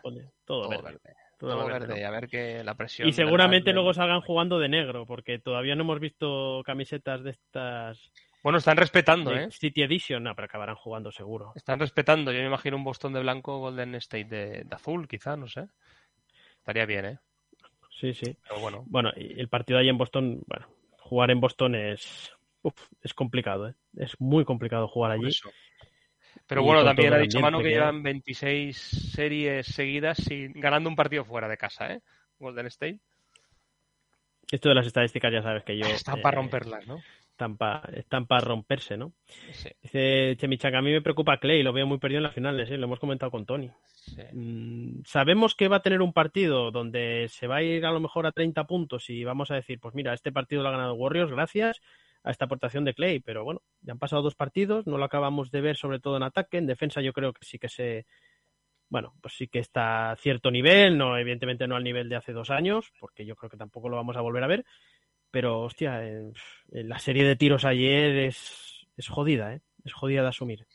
Todo verde. Todo Todo verde, verde. ¿no? A ver que la presión. Y seguramente luego salgan jugando de negro, porque todavía no hemos visto camisetas de estas Bueno, están respetando, ¿eh? City Edition, no, pero acabarán jugando seguro. Están respetando. Yo me imagino un Boston de blanco, Golden State de, de azul, quizá, no sé. Estaría bien, ¿eh? Sí, sí. Pero bueno. Bueno, y el partido ahí en Boston, bueno, jugar en Boston es uf, es complicado, ¿eh? Es muy complicado jugar allí. eso. Pero Y bueno, también ha dicho Manu que llevan 26 series seguidas sin, ganando un partido fuera de casa, ¿eh? Golden State. Esto de las estadísticas ya sabes que yo Están eh, para romperlas, ¿no? Están para romperse, ¿no? Sí, Dice Chemichanga, a mí me preocupa Clay, lo veo muy perdido en las finales, ¿eh? lo hemos comentado con Tony. sí. Mm, sabemos que va a tener un partido donde se va a ir a lo mejor a 30 puntos y vamos a decir, pues mira, este partido lo ha ganado Warriors gracias a esta aportación de Clay, pero bueno, ya han pasado dos partidos, no lo acabamos de ver sobre todo en ataque, en defensa yo creo que sí que se, bueno, pues sí que está a cierto nivel, no evidentemente no al nivel de hace dos años, porque yo creo que tampoco lo vamos a volver a ver, pero hostia, eh, la serie de tiros ayer es, es jodida, ¿eh? es jodida de asumir.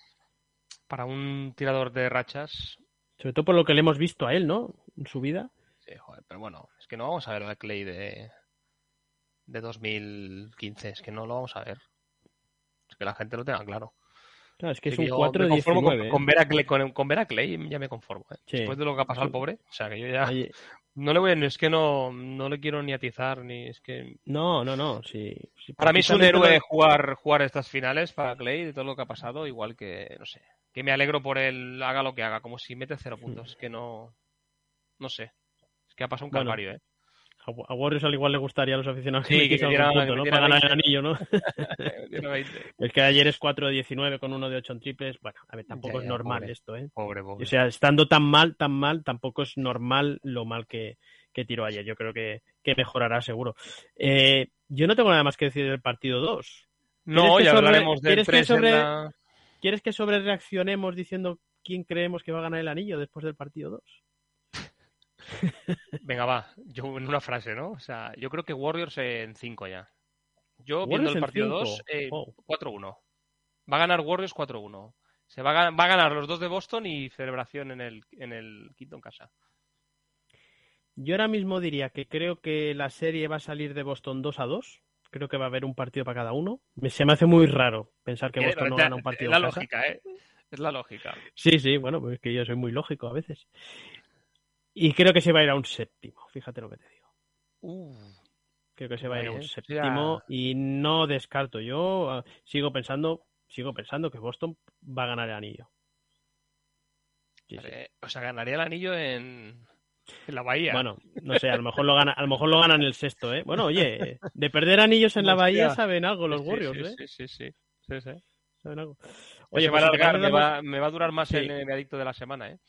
Para un tirador de rachas. Sobre todo por lo que le hemos visto a él, ¿no? En su vida. Sí, joder, pero bueno, es que no vamos a ver a Clay de, de 2015, es que no lo vamos a ver. Es que la gente lo tenga claro. Claro, es que es un yo 4 me de conformo 19. con, ¿eh? con ver a Clay, con, con ver a Clay ya me conformo. ¿eh? Sí. Después de lo que ha pasado al pobre, o sea que yo ya Oye, no le voy a, es que no, no le quiero ni atizar ni es que no, no, no. Sí, sí, para mí es un héroe jugar jugar estas finales para Clay de todo lo que ha pasado, igual que no sé, que me alegro por él haga lo que haga, como si mete cero puntos, es que no no sé, es que ha pasado un Bueno, calvario, ¿eh? A Warriors al igual le gustaría a los aficionados Sí, que que metiera- punto, que ¿no? Para ganar el 20. anillo, ¿no? Tiene 20. El que ayer es 4 de 19 con uno de 8 en triples. Bueno, a ver, tampoco Ya, es ya, normal pobre. esto, ¿eh? Pobre, pobre. O sea, estando tan mal, tan mal, tampoco es normal lo mal que, que tiró ayer. Yo creo que, que mejorará seguro. Eh, yo no tengo nada más que decir del partido 2. no, ya sobre- hablaremos del quieres que 3 sobre- la... ¿Quieres que sobre reaccionemos diciendo quién creemos que va a ganar el anillo después del partido 2. Venga, va. Yo en una frase, ¿no? O sea, yo creo que Warriors en 5 ya. Yo viendo el partido 2, 4-1. Va a ganar Warriors 4-1. Se va a, va a, ganar los dos de Boston y celebración en el, en el quinto en casa. Yo ahora mismo diría que creo que la serie va a salir de Boston 2 a 2. Creo que va a haber un partido para cada uno. Se me hace muy raro pensar que Boston no gana un partido. Es la lógica, ¿eh? Es la lógica. Sí, sí, bueno, pues es que yo soy muy lógico a veces. Y creo que se va a ir a un séptimo, fíjate lo que te digo. Uh, creo que se va a ir a un séptimo y no descarto. Yo ah, sigo pensando, sigo pensando que Boston va a ganar el anillo. O sea, ganaría el anillo en, la Bahía. Bueno, no sé, a lo mejor lo gana, a lo mejor lo ganan el sexto, ¿eh? Bueno, oye, de perder anillos en la Bahía saben algo los Warriors, ¿eh? Sí, sí, sí. Saben algo. Oye, pues me, va a durar más el, adicto de la semana, ¿eh?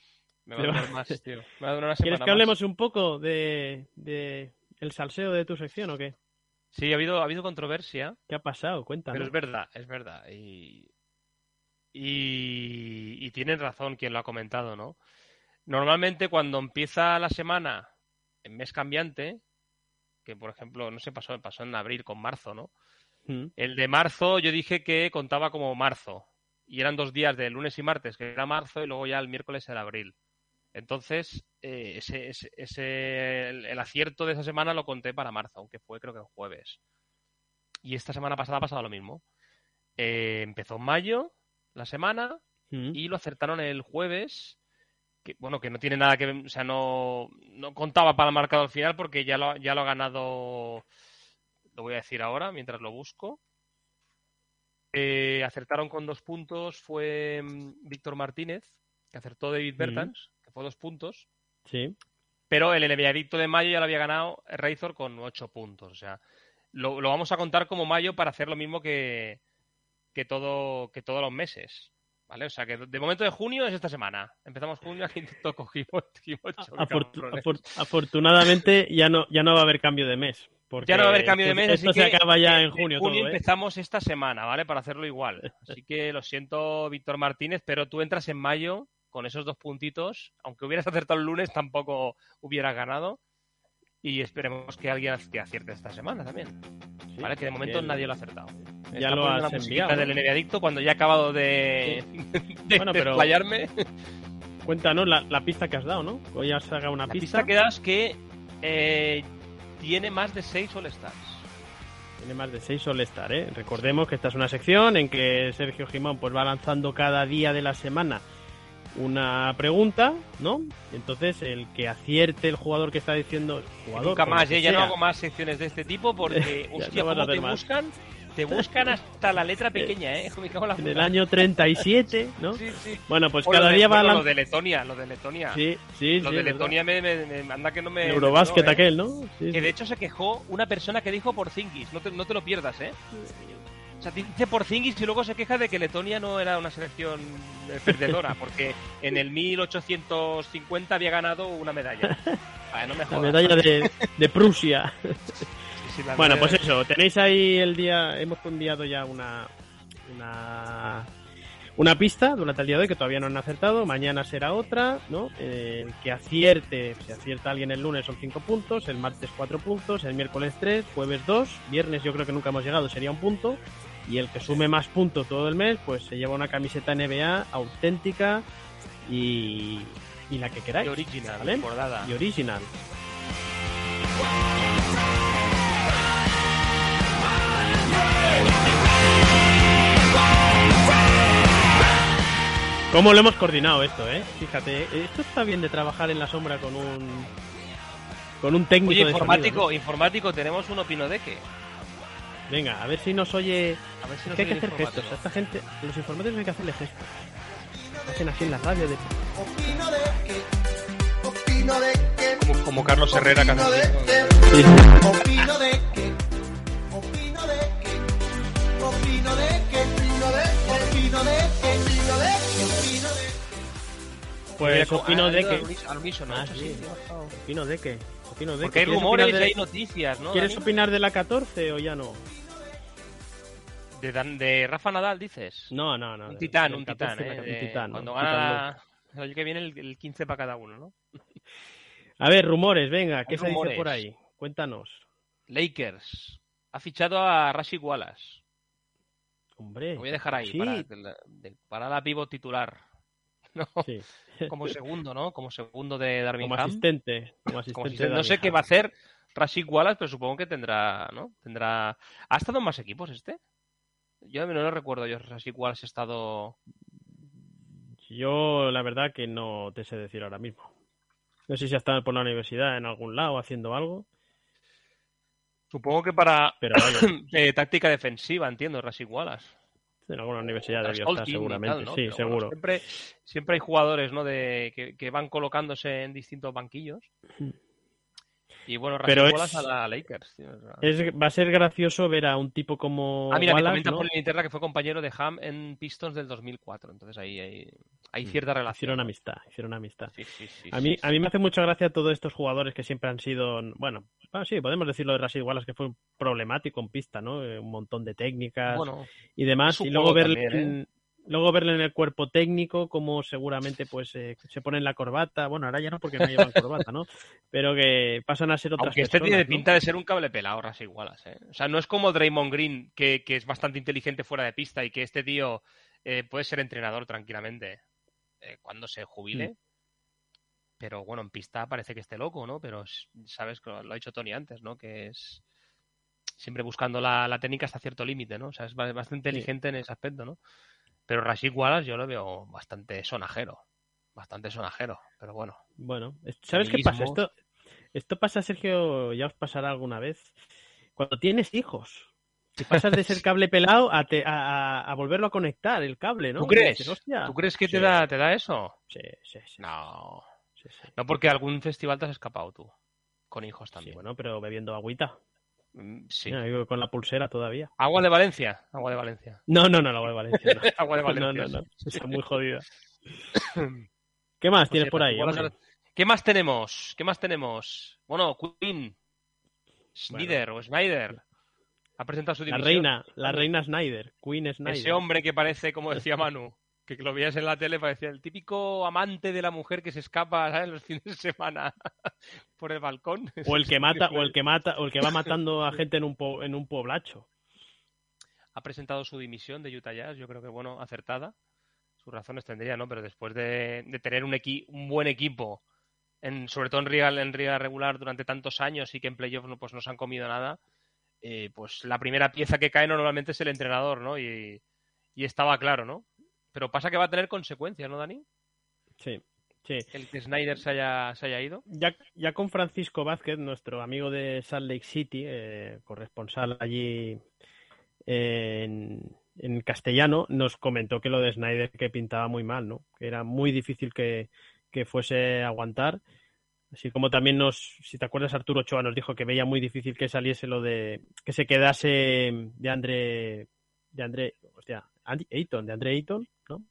Me va a durar más, tío. Me va a durar una ¿Quieres que hablemos un poco de, de, el salseo de tu sección o qué? Sí, ha habido, ha habido controversia. ¿Qué ha pasado? Cuéntame. Pero es verdad, es verdad. Y, y, y tienen razón quien lo ha comentado, ¿no? Normalmente cuando empieza la semana en mes cambiante, que por ejemplo, no sé, pasó, pasó en abril con marzo, ¿no? Mm. El de marzo yo dije que contaba como marzo. Y eran dos días de lunes y martes, que era marzo, y luego ya el miércoles era abril. Entonces, eh, ese, ese, el, acierto de esa semana lo conté para marzo, aunque fue creo que el jueves. Y esta semana pasada ha pasado lo mismo. Eh, empezó en mayo la semana mm. y lo acertaron el jueves que bueno, que no tiene nada que ver, o sea, no, no contaba para el marcador final porque ya lo, ya lo ha ganado, lo voy a decir ahora mientras lo busco. Eh, acertaron con dos puntos, fue mm, Víctor Martínez, que acertó David Bertans, que fue dos puntos. Sí. Pero el Neviadicto de mayo ya lo había ganado Razor con ocho puntos. O sea, lo, lo, vamos a contar como mayo para hacer lo mismo que, que, todo, que todos los meses. ¿Vale? O sea que de momento de junio es esta semana. Empezamos junio, aquí cogimos, afortunadamente ya no, ya no va a haber cambio de mes. ya no va a haber cambio de mes. Esto se acaba ya en junio. En junio ¿eh? empezamos esta semana, ¿vale? Para hacerlo igual. Así que lo siento, Víctor Martínez, pero tú entras en mayo con esos dos puntitos. Aunque hubieras acertado el lunes, tampoco hubieras ganado. Y esperemos que alguien acierte esta semana también. ¿Vale? Que de momento nadie lo ha acertado ya lo has enviado. del Adicto cuando ya he acabado de, bueno, pero... Cuéntanos la, pista que has dado, ¿no? Hoy has sacado una la pista. pista que das que eh, tiene más de 6 All-Stars. Tiene más de 6 All-Stars, ¿eh? Recordemos que esta es una sección en que Sergio Jimón pues, va lanzando cada día de la semana una pregunta, ¿no? Entonces, el que acierte el jugador que está diciendo. Jugador, Nunca más, ¿eh? ya no hago más secciones de este tipo porque, hostia, ¿cómo te buscan? Te buscan hasta la letra pequeña, ¿eh? en el año 37, ¿no? Sí, sí. Bueno, pues cada día va a Lo de Letonia, lo de Letonia. Sí, sí, Lo de Letonia me, me, manda que no me... Eurobasket ¿eh? aquel, ¿no? que de hecho se quejó una persona que dijo por Zingis. No te, no te lo pierdas, ¿eh? O sea, dice por Zingis y luego se queja de que Letonia no era una selección perdedora, porque en el 1850 había ganado una medalla. no me La medalla de, de Prusia. bueno, pues eso, tenéis ahí el día, hemos enviado ya una, una, una pista durante el día de hoy que todavía no han acertado, mañana será otra, ¿no? Eh, que acierte, si acierta alguien el lunes son 5 puntos, el martes 4 puntos, el miércoles 3, jueves 2, viernes yo creo que nunca hemos llegado, sería un punto, y el que sume más puntos todo el mes, pues se lleva una camiseta NBA auténtica y, y la que queráis. Y original, Y original. ¿Cómo lo hemos coordinado esto, eh? Fíjate, esto está bien de trabajar en la sombra con un con un técnico Oye, informático, informático, tenemos un opino de qué. Venga, a ver si nos oye. A ver si nos hay que hacer gestos. A esta gente, los informáticos hay que hacerle gestos. Hacen así en la radio de. Opino de qué. Opino de qué. Como, como Carlos Herrera. Sí. Opino de qué. Opino de qué. Opino de qué. Opino de qué. Opino de qué. Opino de qué. Pues opino de que. Al unísono, ah, sí. Opino de que. Porque hay rumores y hay noticias, ¿no? ¿Quieres opinar de la 14 o ya no? De, de Rafa Nadal, dices. No, no, no. Un titán, un titán, ¿eh? Un titán. Cuando gana el año que viene el, 15 para cada uno, ¿no? A ver, rumores, venga, ¿qué se dice por ahí? Cuéntanos. Lakers ha fichado a Rashid Wallace. Hombre. Lo voy a dejar ahí para, la pivot titular. ¿No? Sí. Como segundo, ¿no? Como segundo de Darwin Como asistente. Como asistente, no sé qué va a hacer Rashid Wallace, pero supongo que tendrá, ¿no? Tendrá. ¿Ha estado en más equipos este? Yo no lo recuerdo, yo Rashid Wallace ha estado. Yo la verdad que no te sé decir ahora mismo. No sé si ha estado por la universidad en algún lado haciendo algo. Supongo que para Pero, eh, táctica defensiva, entiendo, Rashid Wallace. En alguna universidad debió estar seguramente, sí, seguro. siempre, siempre hay jugadores ¿no? de, que, que, van colocándose en distintos banquillos. Y bueno, pero es, a la Lakers. va a ser gracioso ver a un tipo como. Ah, mira, Wallace, me por Inglaterra que fue compañero de Ham en Pistons del 2004. Entonces ahí hay, mm, cierta relación. Hicieron amistad, hicieron amistad. a, mí, a mí me hace mucha gracia todos estos jugadores que siempre han sido. Bueno, sí, podemos decirlo de Rashid Wallace que fue un problemático en pista, ¿no? Eh, un montón de técnicas y demás. Y luego ver. ¿eh? Luego verle en el cuerpo técnico, como seguramente pues eh, se pone en la corbata. Bueno, ahora ya no porque no llevan corbata, ¿no? Pero que pasan a ser otras Aunque este tiene pinta de ser un cable pelado, ras igualas, ¿eh? O sea, no es como Draymond Green, que, es bastante inteligente fuera de pista y que este tío eh, puede ser entrenador tranquilamente eh, cuando se jubile. Mm. Pero bueno, en pista parece que esté loco, ¿no? Pero sabes, lo ha dicho Tony antes, ¿no? Que es siempre buscando la, técnica hasta cierto límite, ¿no? O sea, es bastante inteligente en ese aspecto, ¿no? Pero Rashid Wallace yo lo veo bastante sonajero. Bastante sonajero, pero bueno. Bueno, ¿sabes qué pasa? Esto, esto pasa, Sergio, ya os pasará alguna vez. Cuando tienes hijos, si pasas de ser cable pelado a, a, volverlo a conectar el cable, ¿no? ¿Tú crees? ¿Tú crees que te, da, te da eso? Sí, sí, sí. No. No, porque algún festival te has escapado tú. Con hijos también. bueno, pero bebiendo agüita. Con la pulsera todavía. Agua de Valencia. Agua de Valencia. No, no, no, agua de Valencia. agua de Valencia. No, no, no. Está muy jodida. ¿Qué más tienes por ahí? ¿Qué más tenemos? ¿Qué más tenemos? Bueno, Queen. Snyder o Snyder. Ha presentado su dimisión. La reina, la reina Snyder. Queen Snyder. Ese hombre que parece, como decía Manu, que lo veías en la tele parecía el típico amante de la mujer que se escapa ¿sabes? los fines de semana por el balcón. O el que mata, o el que mata, o el que va matando a gente en un en un poblacho. Ha presentado su dimisión de Utah Jazz, yo creo que bueno, acertada. Sus razones tendría, ¿no? Pero después de, tener un, un buen equipo, en, sobre todo en Real, en Real regular durante tantos años y que en playoff no, pues no se han comido nada, eh, pues la primera pieza que cae normalmente es el entrenador, ¿no? Y, y estaba claro, ¿no? Pero pasa que va a tener consecuencias, ¿no, Dani? Sí, sí. El que Snyder se haya, se haya ido. Ya, ya con Francisco Vázquez, nuestro amigo de Salt Lake City, eh, corresponsal allí eh, en, en, castellano, nos comentó que lo de Snyder que pintaba muy mal, ¿no? Que era muy difícil que, que fuese a aguantar. Así como también nos, si te acuerdas, Arturo Ochoa nos dijo que veía muy difícil que saliese lo de que se quedase de André, de André, hostia, Andy Ayton, de André Ayton, ¿no?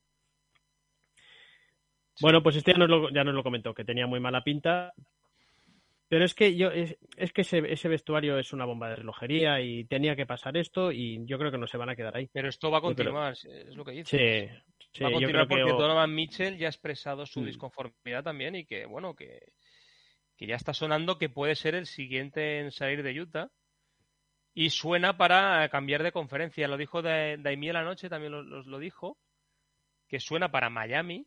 Bueno, pues este ya nos, lo, ya nos lo comentó, que tenía muy mala pinta. Pero es que yo es, que ese, vestuario es una bomba de relojería y tenía que pasar esto y yo creo que no se van a quedar ahí. Pero esto va a continuar, es lo que dice. Sí, va a continuar porque Donovan Mitchell ya ha expresado su mm. disconformidad también y que, bueno, que, que ya está sonando que puede ser el siguiente en salir de Utah y suena para cambiar de conferencia. Lo dijo Daimiel anoche, también lo, lo, dijo, que suena para Miami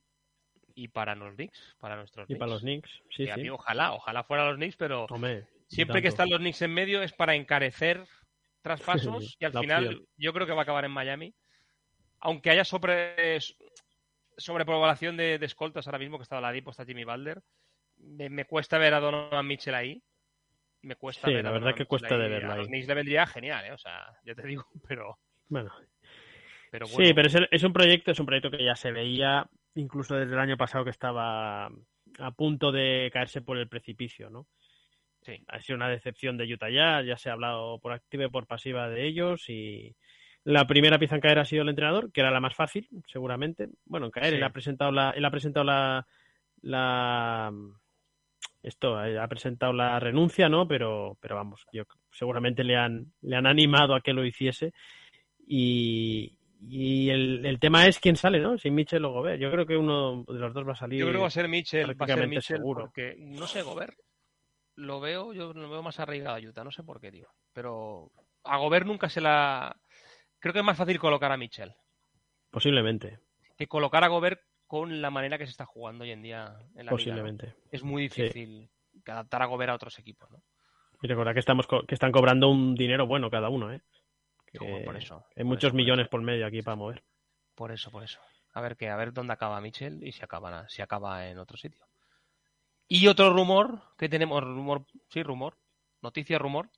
y para los Knicks, para nuestros Y para los Knicks, sí, sí. ojalá, ojalá fuera los Knicks, pero siempre que están los Knicks en medio es para encarecer traspasos y al final yo creo que va a acabar en Miami. Aunque haya sobre sobrepoblación de, de escoltas ahora mismo, que está la Dipo, está Jimmy Balder, me, me, cuesta ver a Donovan Mitchell ahí me cuesta sí, la verdad que cuesta de verla. A los le vendría genial, ¿eh? o sea, ya te digo, pero. Bueno. Pero Sí, pero es, un proyecto, es un proyecto que ya se veía incluso desde el año pasado que estaba a punto de caerse por el precipicio, ¿no? Sí. Ha sido una decepción de Utah ya, ya se ha hablado por activa y por pasiva de ellos y la primera pieza en caer ha sido el entrenador, que era la más fácil, seguramente. Bueno, en caer, él ha presentado la, él ha presentado la, la esto eh, ha presentado la renuncia, ¿no? Pero, pero vamos, yo seguramente le han, le han animado a que lo hiciese. Y, y el, el, tema es quién sale, ¿no? Si Mitchell o Gobert. Yo creo que uno de los dos va a salir. Yo creo que va a ser Mitchell, va a ser Mitchell seguro. Porque, no sé, Gobert, lo veo, yo lo veo más arraigado a Utah, no sé por qué, tío. Pero a Gobert nunca se la. Creo que es más fácil colocar a Mitchell. Posiblemente. Que colocar a Gobert con la manera que se está jugando hoy en día en la Posiblemente. Liga, ¿no? Es muy difícil sí. adaptar a Gobert a otros equipos, ¿no? Y recordad que estamos que están cobrando un dinero bueno cada uno, ¿eh? Que por eso. Hay por muchos eso, millones por, por medio aquí para mover. por eso, por eso. A ver qué, a ver dónde acaba Mitchell y si acaba, si acaba en otro sitio. Y otro rumor que tenemos, rumor, sí, rumor, noticia, rumor,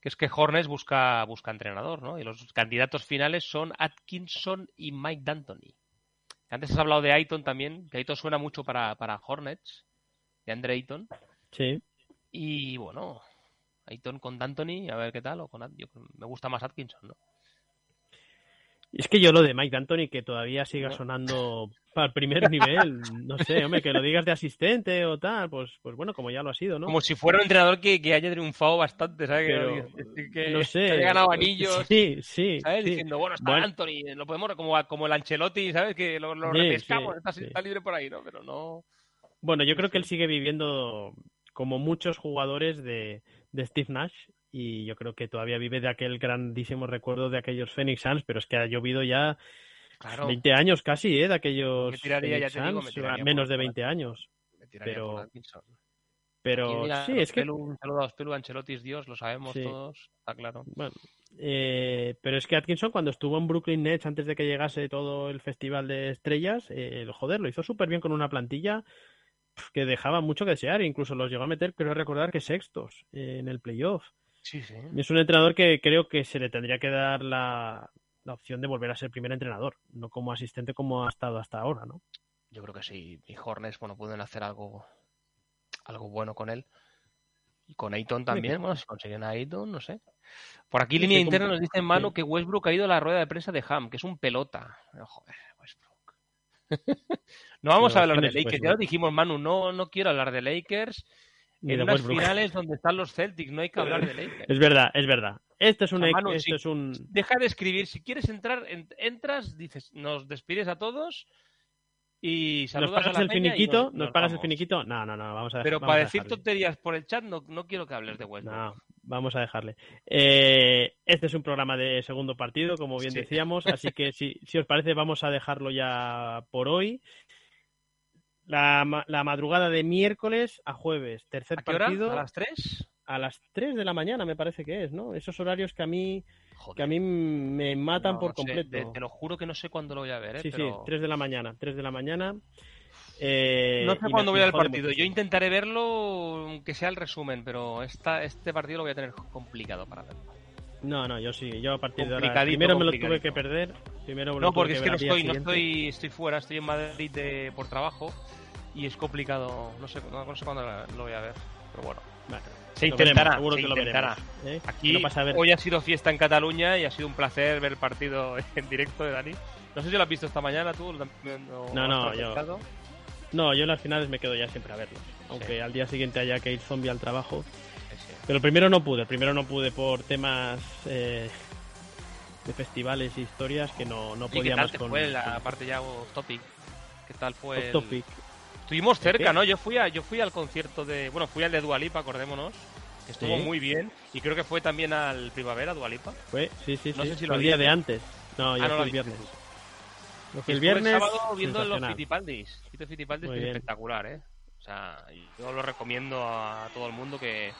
que es que Hornets busca, busca entrenador, ¿no? Y los candidatos finales son Atkinson y Mike D'Antoni. Antes has hablado de Ayton también, que Ayton suena mucho para, para Hornets, de Andre Ayton. Sí. Y bueno, Ayton con D'Antoni, a ver qué tal, o con yo, me gusta más Atkinson, ¿no? Es que yo lo de Mike D'Antoni, que todavía siga sonando para el primer nivel, no sé, hombre, que lo digas de asistente o tal, pues, pues bueno, como ya lo ha sido, ¿no? Como si fuera un entrenador que, que haya triunfado bastante, ¿sabes? Pero, que, que, no sé. que haya ganado anillos. Sí, sí. ¿Sabes? sí. Diciendo, bueno, está Bueno. Anthony, lo podemos, como, como el Ancelotti, ¿sabes? Que lo, lo Sí, repescamos, sí, está, está libre por ahí, ¿no? Pero no. Bueno, yo creo que él sigue viviendo como muchos jugadores de, de Steve Nash y yo creo que todavía vive de aquel grandísimo recuerdo de aquellos Phoenix Suns, pero es que ha llovido ya Claro. 20 años casi, ¿eh? De aquellos Me tiraría, ya digo, me menos de por 20 años. Me tiraría pero- Pero mira, sí, es que Pelu, un saludo a Ospelu, Ancelotti es Dios, lo sabemos Sí. todos, está claro. Bueno, eh, pero es que Atkinson cuando estuvo en Brooklyn Nets antes de que llegase todo el festival de estrellas, eh, joder, lo hizo súper bien con una plantilla que dejaba mucho que desear, incluso los llegó a meter, creo recordar que sextos eh, en el playoff. Sí, sí. Y Es un entrenador que creo que se le tendría que dar la, la opción de volver a ser primer entrenador, no como asistente como ha estado hasta ahora, ¿no? Yo creo que sí. Y Hornets, bueno, pueden hacer algo, algo bueno con él. Y con Ayton también, bueno, si consiguen a Ayton, no sé. Por aquí, línea sí, interna, nos dice Manu sí. que Westbrook ha ido a la rueda de prensa de Ham, que es un pelota. Oh, Joder, Westbrook. no vamos Pero, a hablar ¿quién de Lakers, ya lo dijimos, Manu, no, no quiero hablar de Lakers. En unas finales donde están los Celtics, no hay que hablar de Lakers. Es verdad, es verdad. Esto es un, Manu, esto es un Deja de escribir, si quieres entrar, en- entras, dices, nos despides a todos y ¿Nos saludas pagas a la el peña finiquito? nos- ¿Nos, nos pagas el finiquito? No, no, no, vamos a Pero vamos para a decir tonterías por el chat no, no quiero que hables de Westbrook. No, vamos a dejarle. Eh, este es un programa de segundo partido, como bien Sí. decíamos, así que si, si os parece vamos a dejarlo ya por hoy. La, la madrugada de miércoles a jueves, tercer ¿A qué hora? partido ¿A las 3? a las 3 de la mañana me parece que es, ¿no? Esos horarios que a mí Joder. que a mí me matan No, por no sé, completo. te, te lo juro que no sé cuándo lo voy a ver, ¿eh? sí, pero... sí, 3 de la mañana, 3 de la mañana. Eh, No sé cuándo voy al partido. Yo intentaré verlo, aunque sea el resumen, pero esta, este partido lo voy a tener complicado para verlo. No, no, yo sí, yo a partir de ahora. Primero me lo tuve que perder. Primero me lo No, tuve porque es que no estoy, no estoy, estoy fuera, estoy en Madrid de- por trabajo y es complicado. No sé, no, no sé cuándo lo voy a ver, pero bueno. Se intentará, seguro se que lo veremos, ¿eh? Aquí No a ver- hoy ha sido fiesta en Cataluña y ha sido un placer ver el partido en directo de Dani. No sé si lo has visto esta mañana tú. o No, no, yo- refrescado. No, yo en las finales me quedo ya siempre a verlos. Aunque al día siguiente haya que ir zombie al trabajo. Pero el primero no pude, el primero no pude por temas eh, de festivales y historias que no, no Oye, ¿qué podía tal con. fue la parte ya off topic? ¿Qué tal fue? Off el- Topic. Estuvimos ¿El cerca, qué? ¿no? Yo fui a, yo fui al concierto de, bueno, fui al de Dualipa, acordémonos, que estuvo Sí. muy bien y creo que fue también al Primavera Dualipa. Fue, sí, sí, No sí. sé si Fue lo el día de antes. No, Ah, no fui lo el viernes. El viernes. sábado viendo los. Fito que es espectacular, ¿eh? O sea, yo lo recomiendo a todo el mundo que,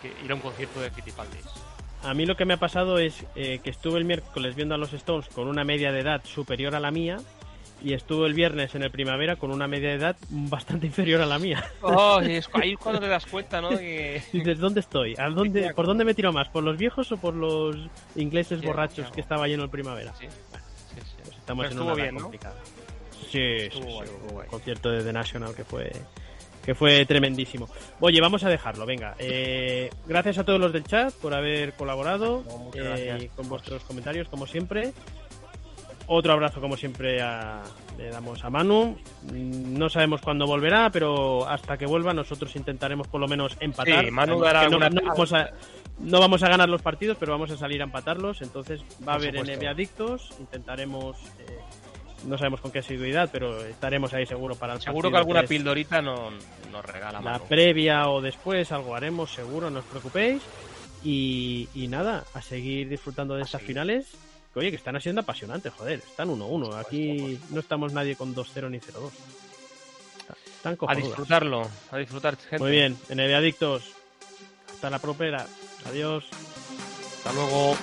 que ir a un concierto de Fittipaldis. A mí lo que me ha pasado es eh, que estuve el miércoles viendo a los Stones con una media de edad superior a la mía y estuve el viernes en el primavera con una media de edad bastante inferior a la mía. Oh, y es ahí es cuando te das cuenta, ¿no? Que... Dices, ¿dónde estoy? ¿A dónde, ¿Por dónde me tiro más? ¿Por los viejos o por los ingleses Sí, borrachos claro. que estaba lleno el primavera? Sí, sí, sí. Pues estamos Pero en estuvo una bien, ¿no? complicada. Sí, sí, Estuvo sí, guay. concierto de The National que fue que fue tremendísimo. Oye, vamos a dejarlo, venga. Eh, gracias a todos los del chat por haber colaborado No, eh, con vuestros comentarios, como siempre. Otro abrazo, como siempre, a- le damos a Manu. Mm, No sabemos cuándo volverá, pero hasta que vuelva nosotros intentaremos por lo menos empatar. Sí, Manu dará no, vamos a, no vamos a ganar los partidos, pero vamos a salir a empatarlos. Entonces va a haber. NBA adictos. Intentaremos, eh, no sabemos con qué asiduidad, pero estaremos ahí seguro para el Seguro que alguna es pildorita no, nos regala. La Manu. previa o después algo haremos, seguro, no os preocupéis. Y, y nada, a seguir disfrutando de A estas seguir. finales. Que, oye, que están siendo apasionantes, joder. Están 1-1. Aquí no estamos nadie con 2-0 ni 0-2. Están A disfrutarlo, a disfrutar, gente. Muy bien, NBA Adictos. Hasta la propera. Adiós. Hasta luego.